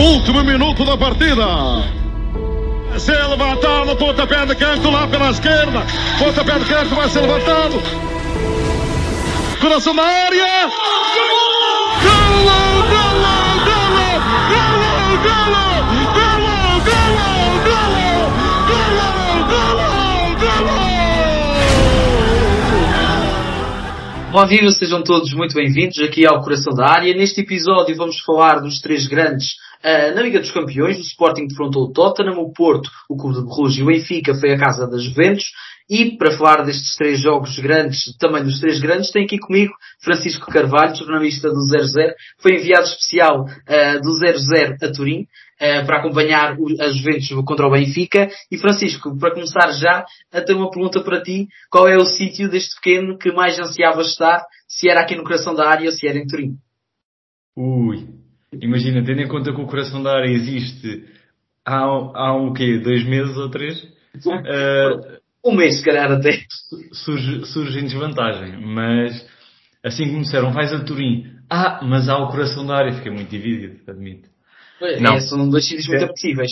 Último minuto da partida. Se levantar no pontapé de canto lá pela esquerda. Pontapé de canto vai ser levantado. Coração na área. Gol! Gol! Bom dia, sejam todos muito bem-vindos aqui ao Coração da Área. Neste episódio vamos falar dos três grandes uh, na Liga dos Campeões. O Sporting defrontou o Tottenham, o Porto, o Clube de Bruges e o Benfica foi a casa das Juventus. E para falar destes três jogos grandes, também dos três grandes, tem aqui comigo Francisco Carvalho, jornalista do 00, foi enviado especial uh, do 00 a Turim uh, para acompanhar as Juventus contra o Benfica. E Francisco, para começar já, a ter uma pergunta para ti. Qual é o sítio deste pequeno que mais ansiava estar? Se era aqui no coração da área ou se era em Turim? Ui, imagina, tendo em conta que o coração da área existe há, há um quê? Dois meses ou três? Uh, um mês, se calhar até. Surge, surge em desvantagem, mas assim como disseram, vais a Turim. Ah, mas há o coração da área, fiquei muito dividido, admito. É, não. são dois sítios muito apetecíveis.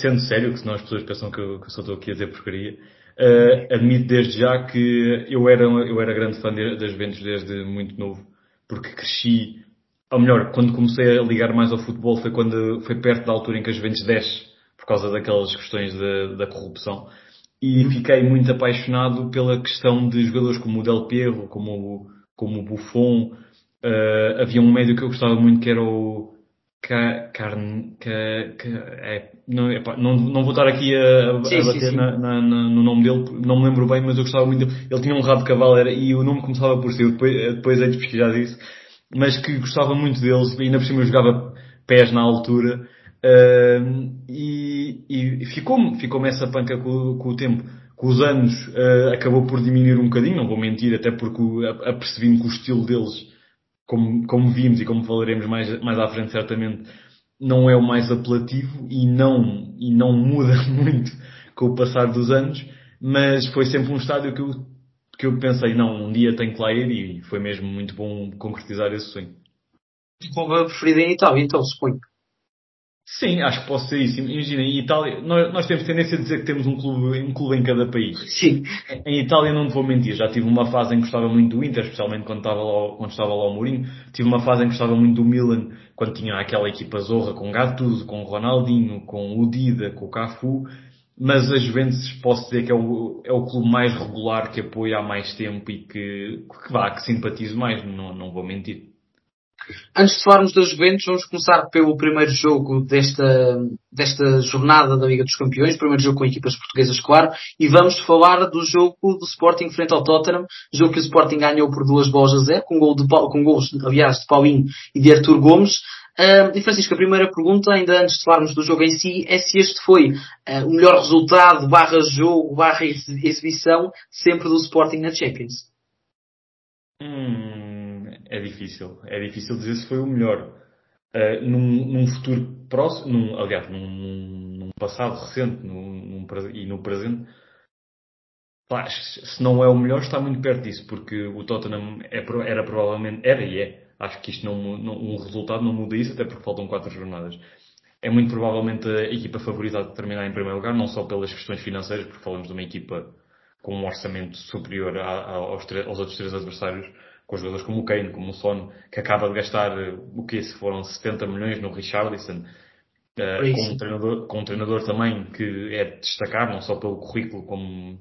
Sendo sério, que senão as pessoas pensam que eu, que eu só estou aqui a dizer porcaria, uh, admito desde já que eu era, eu era grande fã das Juventus desde muito novo, porque cresci, ou melhor, quando comecei a ligar mais ao futebol foi quando foi perto da altura em que as Juventus desce, por causa daquelas questões da, da corrupção e uhum. fiquei muito apaixonado pela questão de jogadores como o Del Piero, como o, como o Buffon. Uh, havia um médio que eu gostava muito que era o Carne. É, não, epá, não, não vou estar aqui a, a sim, bater sim, sim. Na, na, no nome dele, não me lembro bem, mas eu gostava muito dele. Ele tinha um rabo de cavalo era, e o nome começava por si, eu depois, depois hei de pesquisar isso, mas que gostava muito deles, ainda por cima eu jogava pés na altura. Uh, e, e ficou-me ficou essa panca com, com, o tempo. Com os anos uh, acabou por diminuir um bocadinho, não vou mentir, até porque apercebi-me que o estilo deles, como, como vimos e como falaremos mais, mais à frente certamente, não é o mais apelativo e não, e não muda muito com o passar dos anos, mas foi sempre um estádio que eu, que eu pensei, não, um dia tenho que lá ir e foi mesmo muito bom concretizar esse sonho. Clube preferido em Itália, então, suponho. Sim, acho que posso ser isso. Imagina, em Itália, nós, nós, temos tendência a dizer que temos um clube, um clube em cada país. Sim. Em Itália não te vou mentir, já tive uma fase em que gostava muito do Inter, especialmente quando estava lá, quando estava lá o Mourinho. Tive uma fase em que gostava muito do Milan, quando tinha aquela equipa zorra com Gattuso, com Ronaldinho, com o Dida, com o Cafu. Mas a Juventus posso dizer que é o, é o clube mais regular que apoio há mais tempo e que, que vá, que simpatizo mais, não, não vou mentir. Antes de falarmos das Juventus, vamos começar pelo primeiro jogo desta, desta jornada da Liga dos Campeões, primeiro jogo com equipas portuguesas, claro, e vamos falar do jogo do Sporting frente ao Tottenham, jogo que o Sporting ganhou por duas bolas a zero, com, gol de, com gols, aliás, de Paulinho e de Artur Gomes. Uh, e Francisco, a primeira pergunta, ainda antes de falarmos do jogo em si, é se este foi uh, o melhor resultado, barra jogo, barra exibição, sempre do Sporting na Champions. Hum é difícil. É difícil dizer se foi o melhor. Uh, num, num, futuro próximo, num, aliás, num, num passado recente num, e no presente, se não é o melhor, está muito perto disso, porque o Tottenham é, era provavelmente, era e é, acho que isto não, não, um resultado não muda isso, até porque faltam quatro jornadas. É muito provavelmente a equipa favorita a terminar em primeiro lugar, não só pelas questões financeiras, porque falamos de uma equipa com um orçamento superior a, a, aos, aos outros três adversários, com jogadores como o Kane, como o Son, que acaba de gastar eh, o que se foram 70 milhões no Richarlison, uh, com, um treinador, com um treinador também que é de destacar, não só pelo currículo, como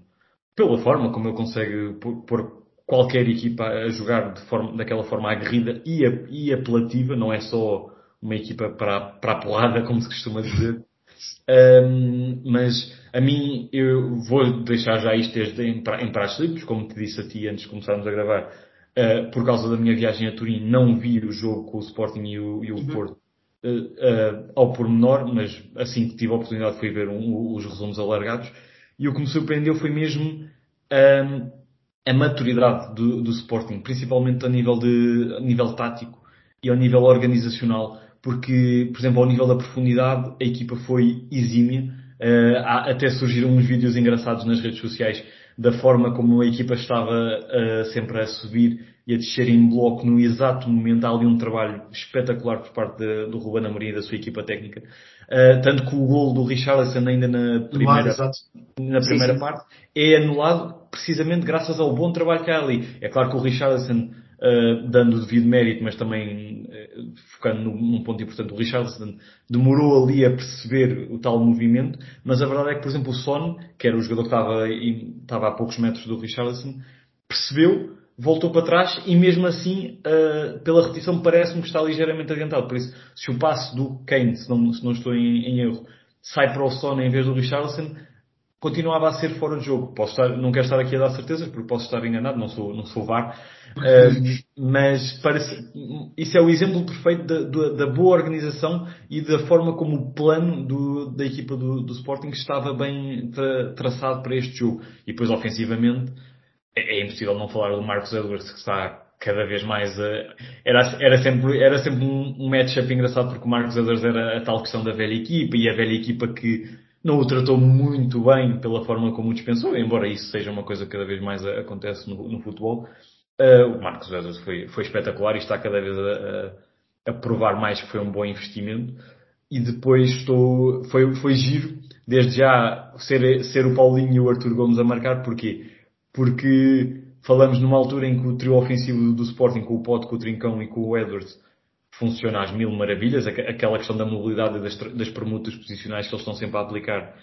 pela forma como ele consegue pôr qualquer equipa a jogar de forma, daquela forma aguerrida e, a, e apelativa, não é só uma equipa para, para a porrada, como se costuma dizer. Um, mas a mim, eu vou deixar já isto desde em, em pratos limpos, como te disse a ti antes de começarmos a gravar, uh, por causa da minha viagem a Turim, não vi o jogo com o Sporting e o, e o uhum. Porto uh, uh, ao pormenor, mas assim que tive a oportunidade fui ver um, os resumos alargados. E o que me surpreendeu foi mesmo um, a maturidade do, do, Sporting, principalmente a nível, de, a nível tático e ao nível organizacional, porque, por exemplo, ao nível da profundidade, a equipa foi exímia. Uh, até surgiram uns vídeos engraçados nas redes sociais da forma como a equipa estava uh, sempre a subir e a descer em bloco no exato momento. Há ali um trabalho espetacular por parte de, do Ruben Amorim e da sua equipa técnica. Uh, tanto que o gol do Richarlison ainda na primeira, na primeira sim, sim. parte é anulado precisamente graças ao bom trabalho que há ali. É claro que o Richarlison Uh, dando o devido mérito, mas também uh, focando num, num, ponto importante, o Richardson demorou ali a perceber o tal movimento, mas a verdade é que, por exemplo, o Son, que era o jogador que estava, estava a poucos metros do Richardson, percebeu, voltou para trás e mesmo assim, uh, pela repetição, parece-me que está ligeiramente adiantado. Por isso, se o passo do Kane, se não, se não estou em, em erro, sai para o Son em vez do Richardson, continuava a ser fora de jogo. Posso estar, não quero estar aqui a dar certezas, porque posso estar enganado, não sou, não sou VAR, uh, mas parece, isso é o exemplo perfeito da, da, da, boa organização e da forma como o plano do, da equipa do, do Sporting estava bem tra, traçado para este jogo. E depois, ofensivamente, é, é impossível não falar do Marcos Edwards, que está cada vez mais uh, era, era sempre, era sempre um, um matchup engraçado porque o Marcos Edwards era a tal questão da velha equipa e a velha equipa que não o tratou muito bem pela forma como o dispensou, embora isso seja uma coisa que cada vez mais acontece no, no futebol. Uh, o Marcos Edwards foi, foi espetacular e está cada vez a, a, a, provar mais que foi um bom investimento. E depois estou, foi, foi giro, desde já, ser, ser o Paulinho e o Arthur Gomes a marcar. Porquê? Porque falamos numa altura em que o trio ofensivo do Sporting, com o Pote, com o Trincão e com o Edwards, funciona às mil maravilhas, aquela questão da mobilidade das, das permutas posicionais que eles estão sempre a aplicar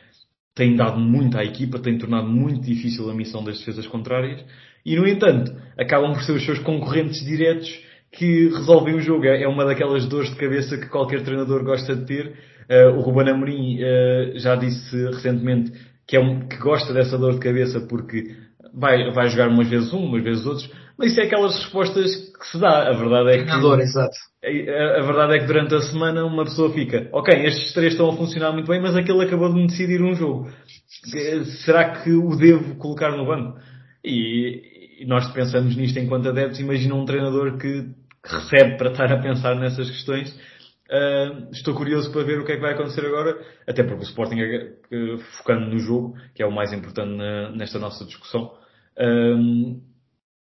tem dado muito à equipa, tem tornado muito difícil a missão das defesas contrárias e, no entanto, acabam por ser os seus concorrentes diretos que resolvem o jogo. É, é uma daquelas dores de cabeça que qualquer treinador gosta de ter. Uh, o Ruben Amorim uh, já disse recentemente que, é um, que gosta dessa dor de cabeça porque vai, vai jogar umas vezes um, umas vezes outros, mas isso é aquelas respostas que se dá. A verdade é que. Treinador, exato. A, a, verdade é que durante a semana uma pessoa fica, ok, estes três estão a funcionar muito bem, mas aquele acabou de me decidir um jogo. Será que o devo colocar no banco? E, e nós pensamos nisto enquanto adeptos, imagina um treinador que, que recebe para estar a pensar nessas questões. Uh, estou curioso para ver o que é que vai acontecer agora, até porque o Sporting, uh, focando no jogo, que é o mais importante na, nesta nossa discussão, uh,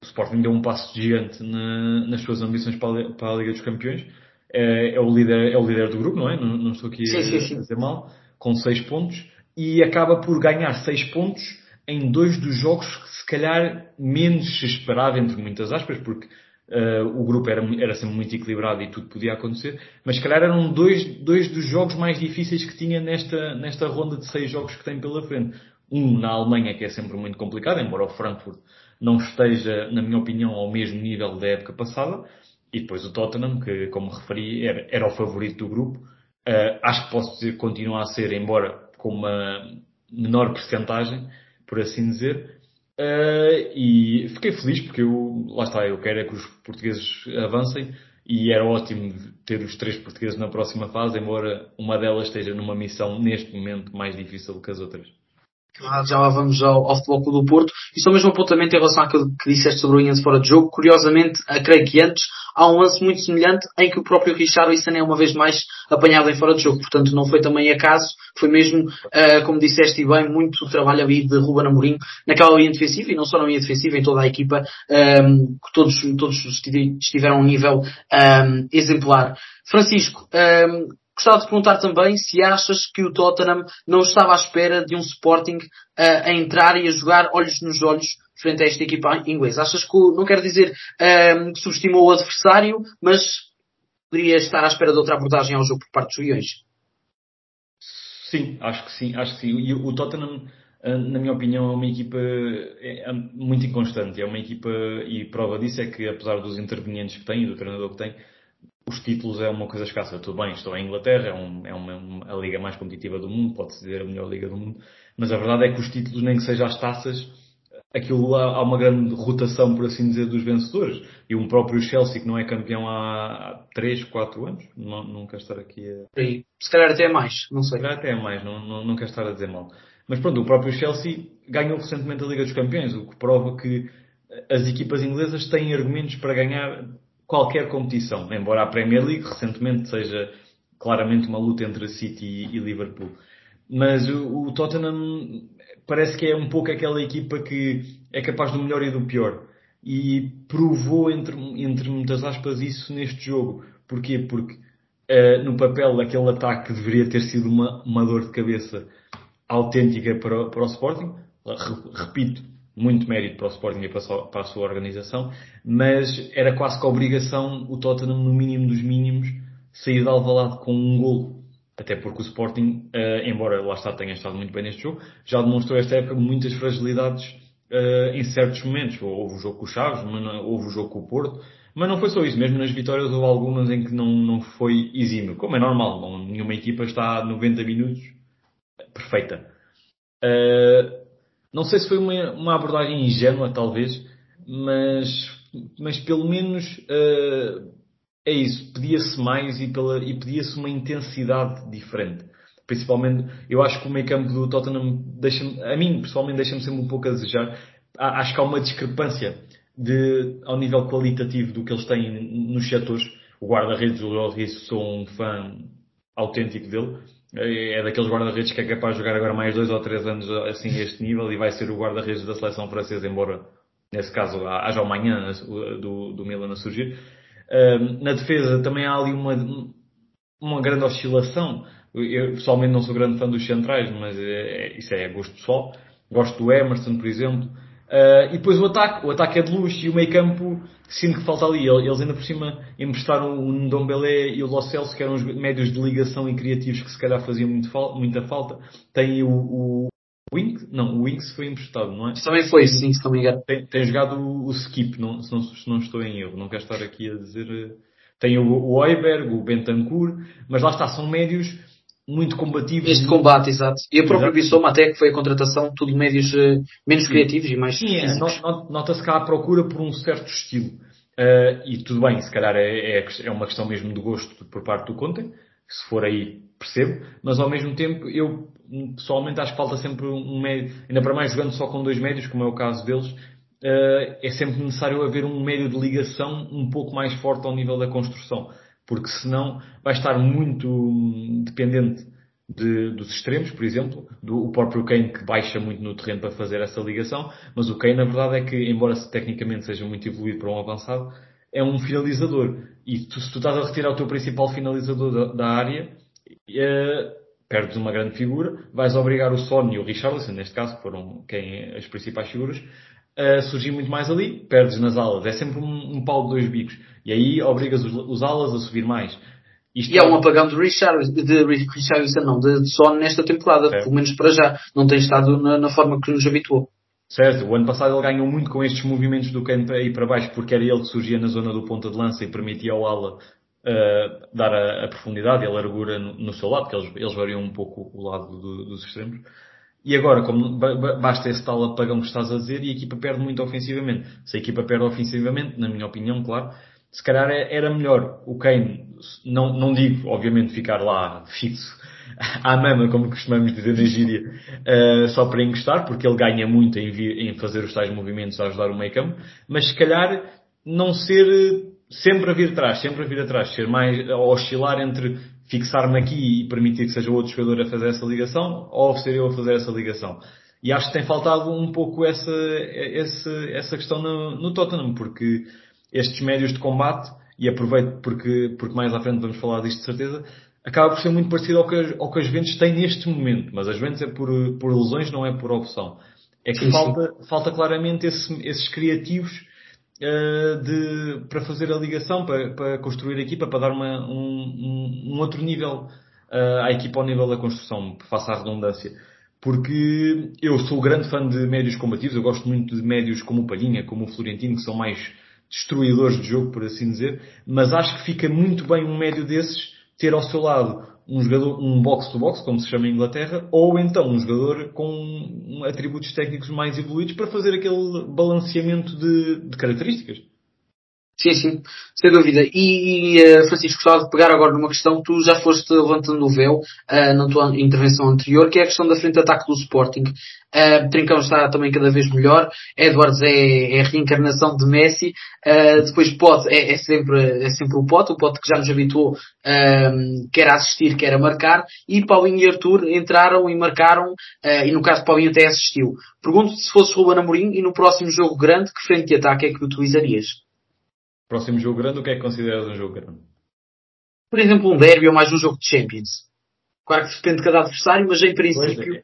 o Sporting deu um passo gigante na, nas suas ambições para a, para a, Liga dos Campeões. É, é, o líder, é o líder do grupo, não é? Não, não estou aqui sim, a, sim, sim. a dizer mal. Com 6 pontos. E acaba por ganhar 6 pontos em dois dos jogos que se calhar menos se esperava, entre muitas aspas, porque uh, o grupo era, era sempre muito equilibrado e tudo podia acontecer, mas se calhar eram dois, dois dos jogos mais difíceis que tinha nesta, nesta ronda de seis jogos que tem pela frente. Um na Alemanha, que é sempre muito complicado, embora o Frankfurt não esteja, na minha opinião, ao mesmo nível da época passada. E depois o Tottenham, que, como referi, era, era o favorito do grupo. Uh, acho que posso dizer que continua a ser, embora com uma menor percentagem, por assim dizer. Uh, e fiquei feliz porque eu, lá está, eu quero é que os portugueses avancem e era ótimo ter os três portugueses na próxima fase, embora uma delas esteja numa missão neste momento mais difícil que as outras. Já lá vamos ao, ao Futebol Clube do Porto. E só mesmo apontamento em relação àquilo que disseste sobre o Inês fora de jogo. Curiosamente, creio que antes, há um lance muito semelhante em que o próprio Richarlison é uma vez mais apanhado em fora de jogo. Portanto, não foi também acaso. Foi mesmo, uh, como disseste bem, muito trabalho ali de Ruben Amorim naquela linha defensiva e não só na linha defensiva, em toda a equipa, um, ehm, que todos, todos estiveram a um nível um, ehm, exemplar. Francisco, um, ehm, Gostava de perguntar também se achas que o Tottenham não estava à espera de um Sporting uh, a entrar e a jogar olhos nos olhos frente a esta equipa inglesa. Achas que, não quero dizer uh, que subestimou o adversário, mas poderia estar à espera de outra abordagem ao jogo por parte dos Leões? Sim, acho que sim, acho que sim. E o Tottenham, eh, na minha opinião, é uma equipa é, é muito inconstante. É uma equipa, e prova disso é que apesar dos intervenientes que tem e do treinador que tem, os títulos é uma coisa escassa. Tudo bem, estou em Inglaterra, é, um, é uma, a liga mais competitiva do mundo, pode-se dizer a melhor liga do mundo, mas a verdade é que os títulos, nem que sejam as taças, aquilo há, há uma grande rotação, por assim dizer, dos vencedores. E um próprio Chelsea, que não é campeão há, há 3, 4 anos, não, não quero estar aqui a... Se calhar até é mais, não sei. Se calhar até é mais, não, não, não quero estar a dizer mal. Mas pronto, o próprio Chelsea ganhou recentemente a Liga dos Campeões, o que prova que as equipas inglesas têm argumentos para ganhar qualquer competição, embora a Premier League recentemente seja claramente uma luta entre City e Liverpool. Mas o, Tottenham parece que é um pouco aquela equipa que é capaz do melhor e do pior. e provou, entre, entre muitas aspas, isso neste jogo. Porquê? Porque uh, no papel aquele ataque deveria ter sido uma, uma dor de cabeça autêntica para, para o Sporting. Repito, muito mérito para o Sporting e para a, para a sua organização, mas era quase que obrigação o Tottenham, no mínimo dos mínimos, sair de Alvalade com um gol. Até porque o Sporting, uh, embora lá está tenha estado muito bem neste jogo, já demonstrou esta época muitas fragilidades uh, em certos momentos. Houve o jogo com o Chaves, houve o jogo com o Porto, mas não foi só isso. Mesmo nas vitórias houve algumas em que não, não foi exímio. Como é normal, não, nenhuma equipa está a 90 minutos perfeita. Uh, não sei se foi uma, uma abordagem ingênua, talvez, mas, mas pelo menos uh, é isso. Pedia-se mais e, pela, e pedia-se uma intensidade diferente. Principalmente, eu acho que o meio campo do Tottenham deixa a mim, pessoalmente, deixa-me sempre um pouco a desejar. Acho que há uma discrepância de, ao nível qualitativo do que eles têm nos setores. O guarda-redes, o sou um fã autêntico dele. É daqueles guarda-redes que é capaz de jogar agora mais dois ou três anos assim a este nível e vai ser o guarda-redes da seleção francesa, embora nesse caso haja amanhã do, do Milan a surgir. na defesa também há ali uma, uma grande oscilação. Eu pessoalmente não sou grande fã dos centrais, mas é, isso é gosto pessoal. Gosto do Emerson, por exemplo. Uh, e depois o ataque, o ataque é de luz e o meio campo sinto que falta ali. Eles ainda por cima emprestaram o Ndombele e o Los Celso, que eram os médios de ligação e criativos que se calhar faziam muito fal muita falta. Tem o, o Wings, não, o Wings foi emprestado, não é? Também foi, sim, se não me engano. Tem, tem jogado o, o Skip, não, se, não, se não estou em erro, não quero estar aqui a dizer. Eh, tem o, o Oiberg, o Bentancur, mas lá está, são médios muito combativos. Este combate, exato. E a própria Bissoma até que foi a contratação, tudo médios uh, menos Sim. criativos e mais Sim, é, nota-se cá a procura por um certo estilo. Uh, e tudo bem, se calhar é, é, é, uma questão mesmo de gosto por parte do Conte, se for aí percebo, mas ao mesmo tempo eu pessoalmente acho que falta sempre um médio, ainda para mais jogando só com dois médios, como é o caso deles, uh, é sempre necessário haver um médio de ligação um pouco mais forte ao nível da construção porque senão vai estar muito dependente de, dos extremos, por exemplo, do o próprio Kane que baixa muito no terreno para fazer essa ligação, mas o Kane, na verdade, é que, embora tecnicamente seja muito evoluído para um avançado, é um finalizador. E tu, se tu estás a retirar o teu principal finalizador da, da área, é, perdes uma grande figura, vais obrigar o Son e o Richarlison, neste caso, que foram quem as principais figuras, a surgir muito mais ali, perdes nas alas. É sempre um, um pau de dois bicos. E aí obrigas os, os alas a subir mais. Isto e há um apagão de Richard, de Richarlison, não, de Son nesta temporada, certo. pelo menos para já. Não tem estado na, na, forma que nos habituou. Certo, o ano passado ele ganhou muito com estes movimentos do Kane para ir para baixo, porque era ele que surgia na zona do ponta de lança e permitia ao ala uh, dar a, a, profundidade e a largura no, no, seu lado, que eles, eles variam um pouco o lado do, dos extremos. E agora, como basta esse tal apagão que estás a dizer, e a equipa perde muito ofensivamente. Se a equipa perde ofensivamente, na minha opinião, claro, se calhar é, era melhor o Kane, não, não digo, obviamente, ficar lá fixo à mama, como costumamos dizer na gíria, uh, só para encostar, porque ele ganha muito em, em fazer os tais movimentos a ajudar o meio campo, mas se calhar não ser sempre a vir atrás, sempre a vir atrás, ser mais, oscilar entre fixar-me aqui e permitir que seja outro jogador a fazer essa ligação, ou ser eu a fazer essa ligação. E acho que tem faltado um pouco essa, essa, essa questão no, no Tottenham, porque estes médios de combate, e aproveito porque, porque mais à frente vamos falar disto de certeza, acaba por ser muito parecido ao que, ao que as Juventus têm neste momento. Mas as Juventus é por, por lesões, não é por opção. É que sim, falta, sim. falta claramente esse, esses criativos uh, de, para fazer a ligação, para, para construir a equipa, para dar uma, um, um, outro nível uh, à equipa ao nível da construção, faça a redundância. Porque eu sou grande fã de médios combativos, eu gosto muito de médios como o Palhinha, como o Florentino, que são mais destruidores de jogo, por assim dizer, mas acho que fica muito bem um médio desses ter ao seu lado um jogador, um box-to-box, como se chama em Inglaterra, ou então um jogador com atributos técnicos mais evoluídos para fazer aquele balanceamento de, de características. Sim, sim, sem dúvida. E, e uh, Francisco, gostava de pegar agora numa questão que tu já foste levantando o véu uh, na tua intervenção anterior, que é a questão da frente de ataque do Sporting. Uh, Trincão está também cada vez melhor. Edwards é, é a reencarnação de Messi. Uh, depois Pote é, é, sempre, é sempre o Pote, o Pote que já nos habituou, uh, quer a assistir, quer a marcar. E Paulinho e Arthur entraram e marcaram, e no caso Paulinho até assistiu. Pergunto se fosse Ruben Amorim e no próximo jogo grande, que frente de ataque é que utilizarias? Próximo jogo grande, o que é que consideras um jogo grande? Por exemplo, um derby ou mais um jogo de Champions. Claro que depende de cada adversário, mas em princípio.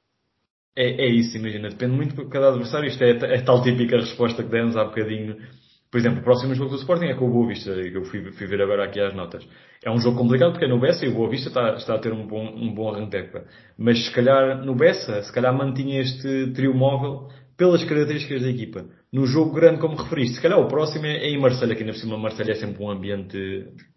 É, é, isso, imagina. Depende muito de cada adversário. Isto é, é tal típica resposta que demos há bocadinho. Por exemplo, o próximo jogo do Sporting é com o Boa Vista, que eu fui, fui ver agora aqui as notas. É um jogo complicado porque é no Bessa e o Boa Vista está, está a ter um bom, um bom arranque Mas se calhar no Bessa, se calhar mantinha este trio móvel pelas características da equipa. No jogo grande, como referiste, se calhar o próximo é, em Marselha, que ainda por cima Marselha é sempre um ambiente.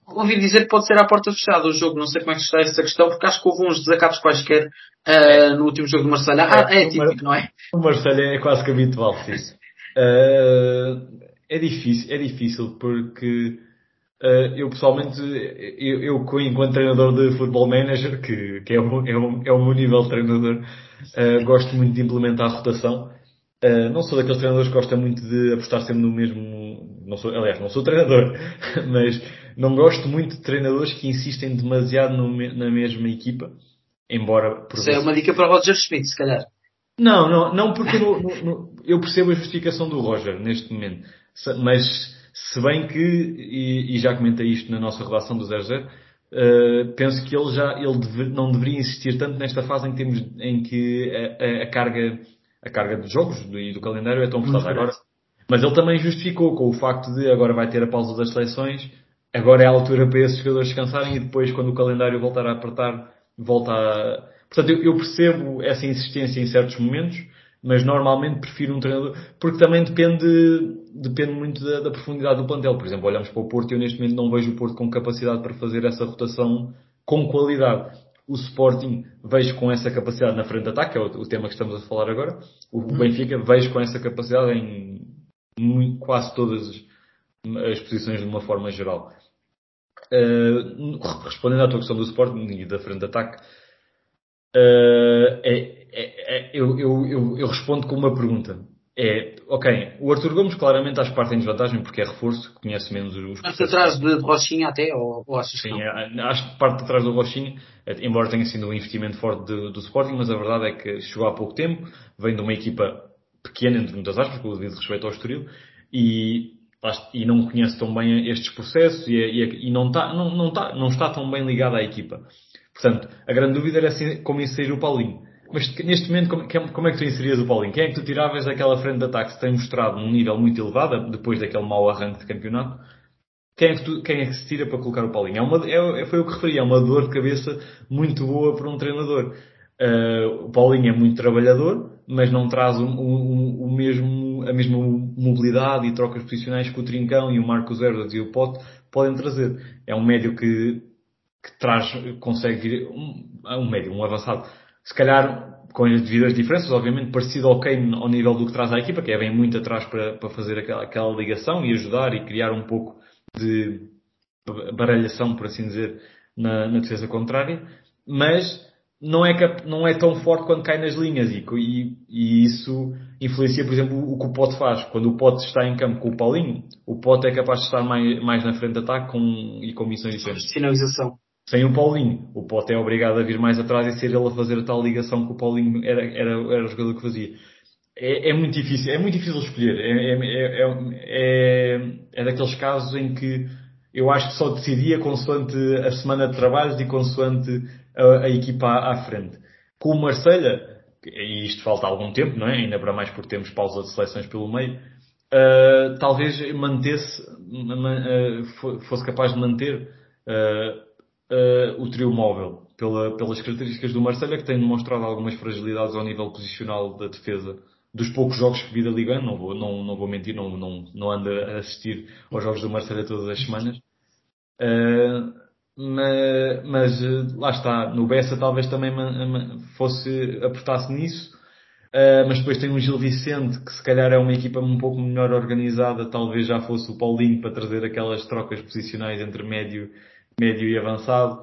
Ouvi dizer que pode ser à porta fechada o jogo, não sei como é que está essa questão, porque acho que houve uns desacatos quaisquer uh, no último jogo de Marselha. Ah, é, é típico, não é? O Marselha é quase que habitual, sim. Uh, é difícil, é difícil porque uh, eu pessoalmente, eu, eu enquanto treinador de futebol manager, que, que é, o, é, o, é o meu nível de treinador, gosto muito de implementar a rotação. Uh, não sou daqueles treinadores que gosta muito de apostar sempre no mesmo. Não sou, aliás, não sou treinador, mas não gosto muito de treinadores que insistem demasiado no, na mesma equipa, embora. Isso é uma dica para Roger Schmidt, se calhar. Não, não, não porque no, no, eu percebo a justificação do Roger neste momento, mas se bem que, e, e já comentei isto na nossa relação do 0-0, uh, penso que ele já ele deve, não deveria insistir tanto nesta fase em em que a, a, a carga a carga de jogos e do calendário é tão pesada agora. Mas ele também justificou com o facto de agora vai ter a pausa das seleções, agora é a altura para esses jogadores descansarem e depois quando o calendário voltar a apertar, volta a... Portanto, eu, eu percebo essa insistência em certos momentos, mas normalmente prefiro um treinador, porque também depende, depende muito da, da, profundidade do plantel. Por exemplo, olhamos para o Porto e eu neste momento não vejo o Porto com capacidade para fazer essa rotação com qualidade o Sporting vejo com essa capacidade na frente de ataque, é o, o tema que estamos a falar agora. O uhum. Benfica vejo com essa capacidade em muito, quase todas as, posições de uma forma geral. Uh, respondendo à tua questão do Sporting e da frente de ataque, uh, é, é, é, eu, eu, eu, eu respondo com uma pergunta é, ok, o Arthur Gomes claramente acho que parte em desvantagem porque é reforço, conhece menos os Parte atrás de Rochinha até, ou, ou achas Sim, é, acho que parte atrás do Rochinha, é, embora tenha sido um investimento forte do, do Sporting, mas a verdade é que chegou há pouco tempo, vem de uma equipa pequena, entre muitas aspas, com o devido respeito ao Estoril, e, e não conhece tão bem estes processos e, e, e não, está, não, não, está, não está tão bem ligado à equipa. Portanto, a grande dúvida era assim, como inserir o Paulinho. Mas neste momento, como, como, é que tu inserias o Paulinho? Quem é que tu tiravas daquela frente de ataque que tem mostrado num nível muito elevado, depois daquele mau arranque de campeonato? Quem é que, tu, quem é que se tira para colocar o Paulinho? É uma, é, foi o que referi, é uma dor de cabeça muito boa para um treinador. Uh, o Paulinho é muito trabalhador, mas não traz o, o, mesmo, a mesma mobilidade e trocas posicionais que o Trincão e o Marcos Herdas e o Pote podem trazer. É um médio que, que traz, consegue vir, um, um médio, um avançado se calhar com as devidas diferenças, obviamente parecido ao Kane ao nível do que traz à equipa, que é bem muito atrás para, para fazer aquela, aquela ligação e ajudar e criar um pouco de baralhação, por assim dizer, na, na defesa contrária, mas não é, não é tão forte quando cai nas linhas e, e, e, isso influencia, por exemplo, o que o Pote faz. Quando o Pote está em campo com o Paulinho, o Pote é capaz de estar mais, mais na frente de ataque com, e com missões diferentes. Sinalização sem o Paulinho. O Pote é obrigado a vir mais atrás e ser ele a fazer a tal ligação que o Paulinho era, era, era o jogador que fazia. É, é muito difícil, é muito difícil escolher. É, é, é, é, daqueles casos em que eu acho que só decidia consoante a semana de trabalhos e consoante a, a equipa à, à, frente. Com o Marselha, e isto falta algum tempo, não é? Ainda para mais porque temos pausa de seleções pelo meio, uh, talvez mantesse, uh, fosse capaz de manter uh, uh, o trio móvel, pela, pelas características do Marcelo, que tem demonstrado algumas fragilidades ao nível posicional da defesa dos poucos jogos que vi da Liga, não vou, não, não vou mentir, não, não, não ando a assistir aos jogos do Marcelo todas as semanas. Uh, mas, mas, lá está, no Bessa talvez também fosse, apertasse nisso. Uh, mas depois tem um Gil Vicente, que se calhar é uma equipa um pouco melhor organizada, talvez já fosse o Paulinho para trazer aquelas trocas posicionais entre médio, médio e avançado.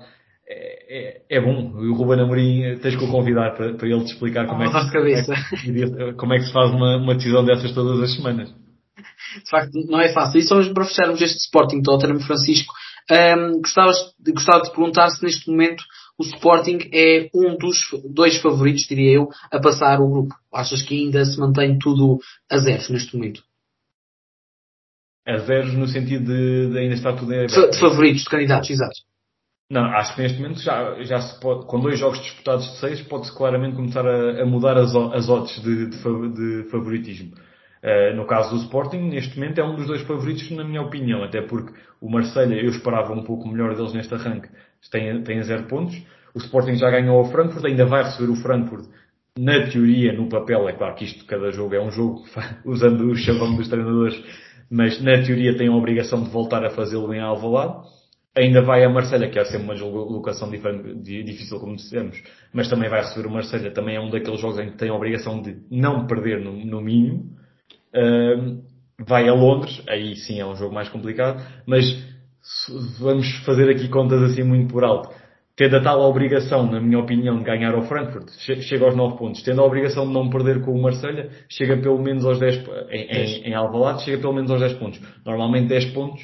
É, é, é bom. O Ruben Amorim, tens que o convidar para, para ele te explicar como, é que, como, é que, como é que se faz uma, uma decisão dessas todas as semanas. De facto, não é fácil. E só para fecharmos este Sporting Tottenham, Francisco, um, gostava, gostava de perguntar se neste momento o Sporting é um dos dois favoritos, diria eu, a passar o grupo. Achas que ainda se mantém tudo a zeros neste momento? A zeros no sentido de, de ainda estar tudo em aberto. De favoritos, de candidatos, exato. Não, acho que neste momento já, já se pode, com dois jogos disputados de seis, pode-se claramente começar a, a, mudar as, as odds de, de, de favoritismo. Uh, no caso do Sporting, neste momento é um dos dois favoritos, na minha opinião, até porque o Marselha eu esperava um pouco melhor deles neste arranque, tem, tem zero pontos. O Sporting já ganhou ao Frankfurt, ainda vai receber o Frankfurt. Na teoria, no papel, é claro que isto, cada jogo é um jogo, usando o chavão dos treinadores, mas na teoria tem a obrigação de voltar a fazê-lo em Alvalade. Ainda vai a Marselha, que é sempre uma locação difícil, como dissemos, mas também vai receber o Marselha. Também é um daqueles jogos em que tem a obrigação de não perder no, no mínimo. Uh, vai a Londres, aí sim é um jogo mais complicado, mas vamos fazer aqui contas assim muito por alto. Tendo a tal obrigação, na minha opinião, de ganhar ao Frankfurt, chega aos 9 pontos. Tendo a obrigação de não perder com o Marselha, chega pelo menos aos 10, em, em, em Alvalade, chega pelo menos aos 10 pontos. Normalmente 10 pontos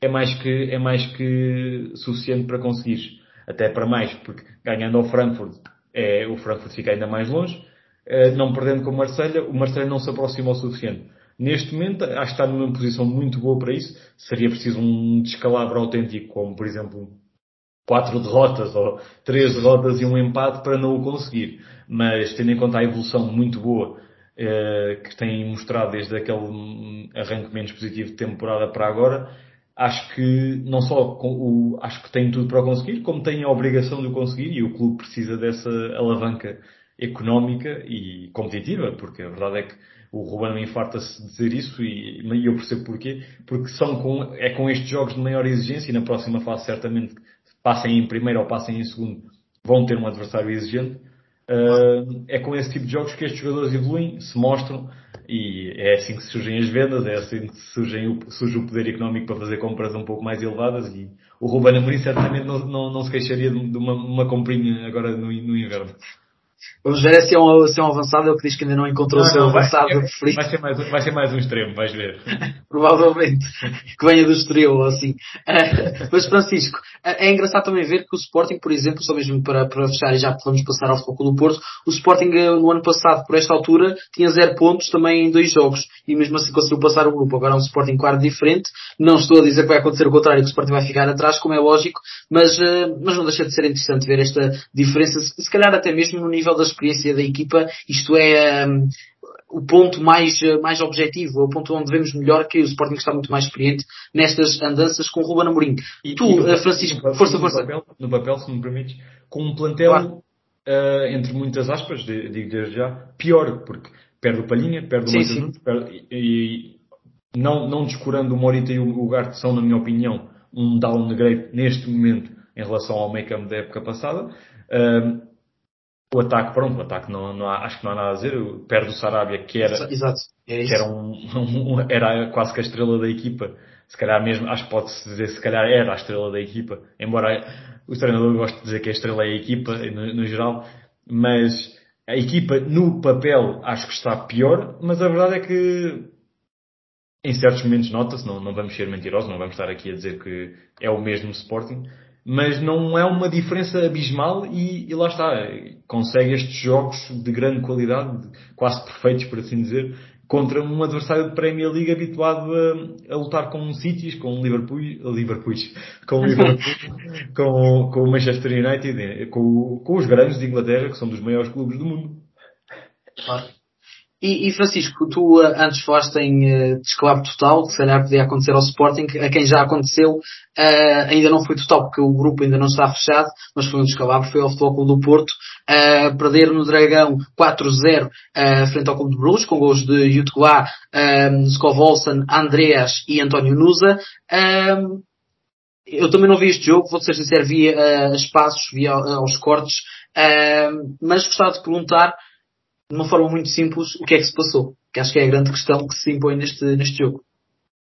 é mais que, é mais que suficiente para conseguir. Até para mais, porque ganhando ao Frankfurt, é, o Frankfurt fica ainda mais longe. Eh, não perdendo com o Marselha, o Marselha não se aproxima o suficiente. Neste momento, acho que está numa posição muito boa para isso. Seria preciso um descalabro autêntico, como por exemplo quatro derrotas ou três derrotas e um empate para não o conseguir. Mas tendo em conta a evolução muito boa eh, que tem mostrado desde aquele arranque menos positivo de temporada para agora, acho que não só o, acho que tem tudo para o conseguir, como tem a obrigação de o conseguir e o clube precisa dessa alavanca económica e competitiva, porque a verdade é que o Ruben infarta-se de dizer isso e, e, eu percebo porquê, porque são com, é com estes jogos de maior exigência e na próxima fase certamente passem em primeiro ou passem em segundo vão ter um adversário exigente. Uh, é com esse tipo de jogos que estes jogadores evoluem, se mostram e é assim que surgem as vendas, é assim que surgem o, surge o poder económico para fazer compras um pouco mais elevadas e o Ruben Amorim certamente não, não, não se queixaria de uma, uma comprinha agora no, no inverno. Vamos ver se é um, se é um avançado, ele que diz que ainda não encontrou não, o seu não, avançado vai, preferido. Vai ser, mais, vai ser mais um extremo, vais ver. Provavelmente. Que venha do extremo, assim. Uh, mas Francisco, uh, é engraçado também ver que o Sporting, por exemplo, só mesmo para, para fechar e já vamos passar ao Futebol do Porto, o Sporting uh, no ano passado, por esta altura, tinha zero pontos também em dois jogos. E mesmo assim conseguiu passar o grupo. Agora é um Sporting claro diferente. Não estou a dizer que vai acontecer o contrário, que o Sporting vai ficar atrás, como é lógico, mas, mas não deixa de ser interessante ver esta diferença, se calhar até mesmo no nível da experiência da equipa, isto é um, o ponto mais, mais objetivo, é o ponto onde vemos melhor que o Sporting está muito mais experiente nestas andanças com o Ruben Amorim. E, tu, e, uh, Francisco, no, força, força. No papel, no papel, se me permites, com um plantel, claro. uh, entre muitas aspas, digo desde já, pior, porque perde o Palhinha, perde o Matheus e, e, não, não descurando o Morita e o, o Garte são, na minha opinião, um downgrade neste momento em relação ao make-up da época passada. Uh, o ataque, pronto, o ataque não, não há, acho que não há nada a dizer. Perde o Sarabia, que era, Exato. É que era, um, um, era quase que a estrela da equipa. Se calhar mesmo, acho que pode-se dizer, se calhar era a estrela da equipa. Embora o treinador goste de dizer que a estrela é a equipa, no, no geral. Mas a equipa, no papel, acho que está pior. Mas a verdade é que em certos momentos nota-se, não, não vamos ser mentirosos, não vamos estar aqui a dizer que é o mesmo Sporting mas não é uma diferença abismal e, e, lá está, consegue estes jogos de grande qualidade, quase perfeitos por assim dizer, contra um adversário de Premier League habituado a, a lutar com Cities, com Liverpool, Liverpool com Liverpool, com, com o Manchester United, com, com os grandes de Inglaterra, que são dos maiores clubes do mundo. Claro. E, e, Francisco, tu uh, antes falaste em uh, descalabro total, que se calhar podia acontecer ao Sporting, a quem já aconteceu, uh, ainda não foi total, porque o grupo ainda não está fechado, mas foi um descalabro, foi ao Futebol Clube do Porto, uh, perder no Dragão 4-0 uh, frente ao Clube de Bruges, com gols de Jutgla, uh, Skov Olsen, Andreas e António Nusa. eu também não vi este jogo, vou ser sincero, vi uh, espaços, vi aos cortes, mas gostava de perguntar de uma forma muito simples, o que é que se passou. Que acho que é a grande questão que se impõe neste, neste jogo.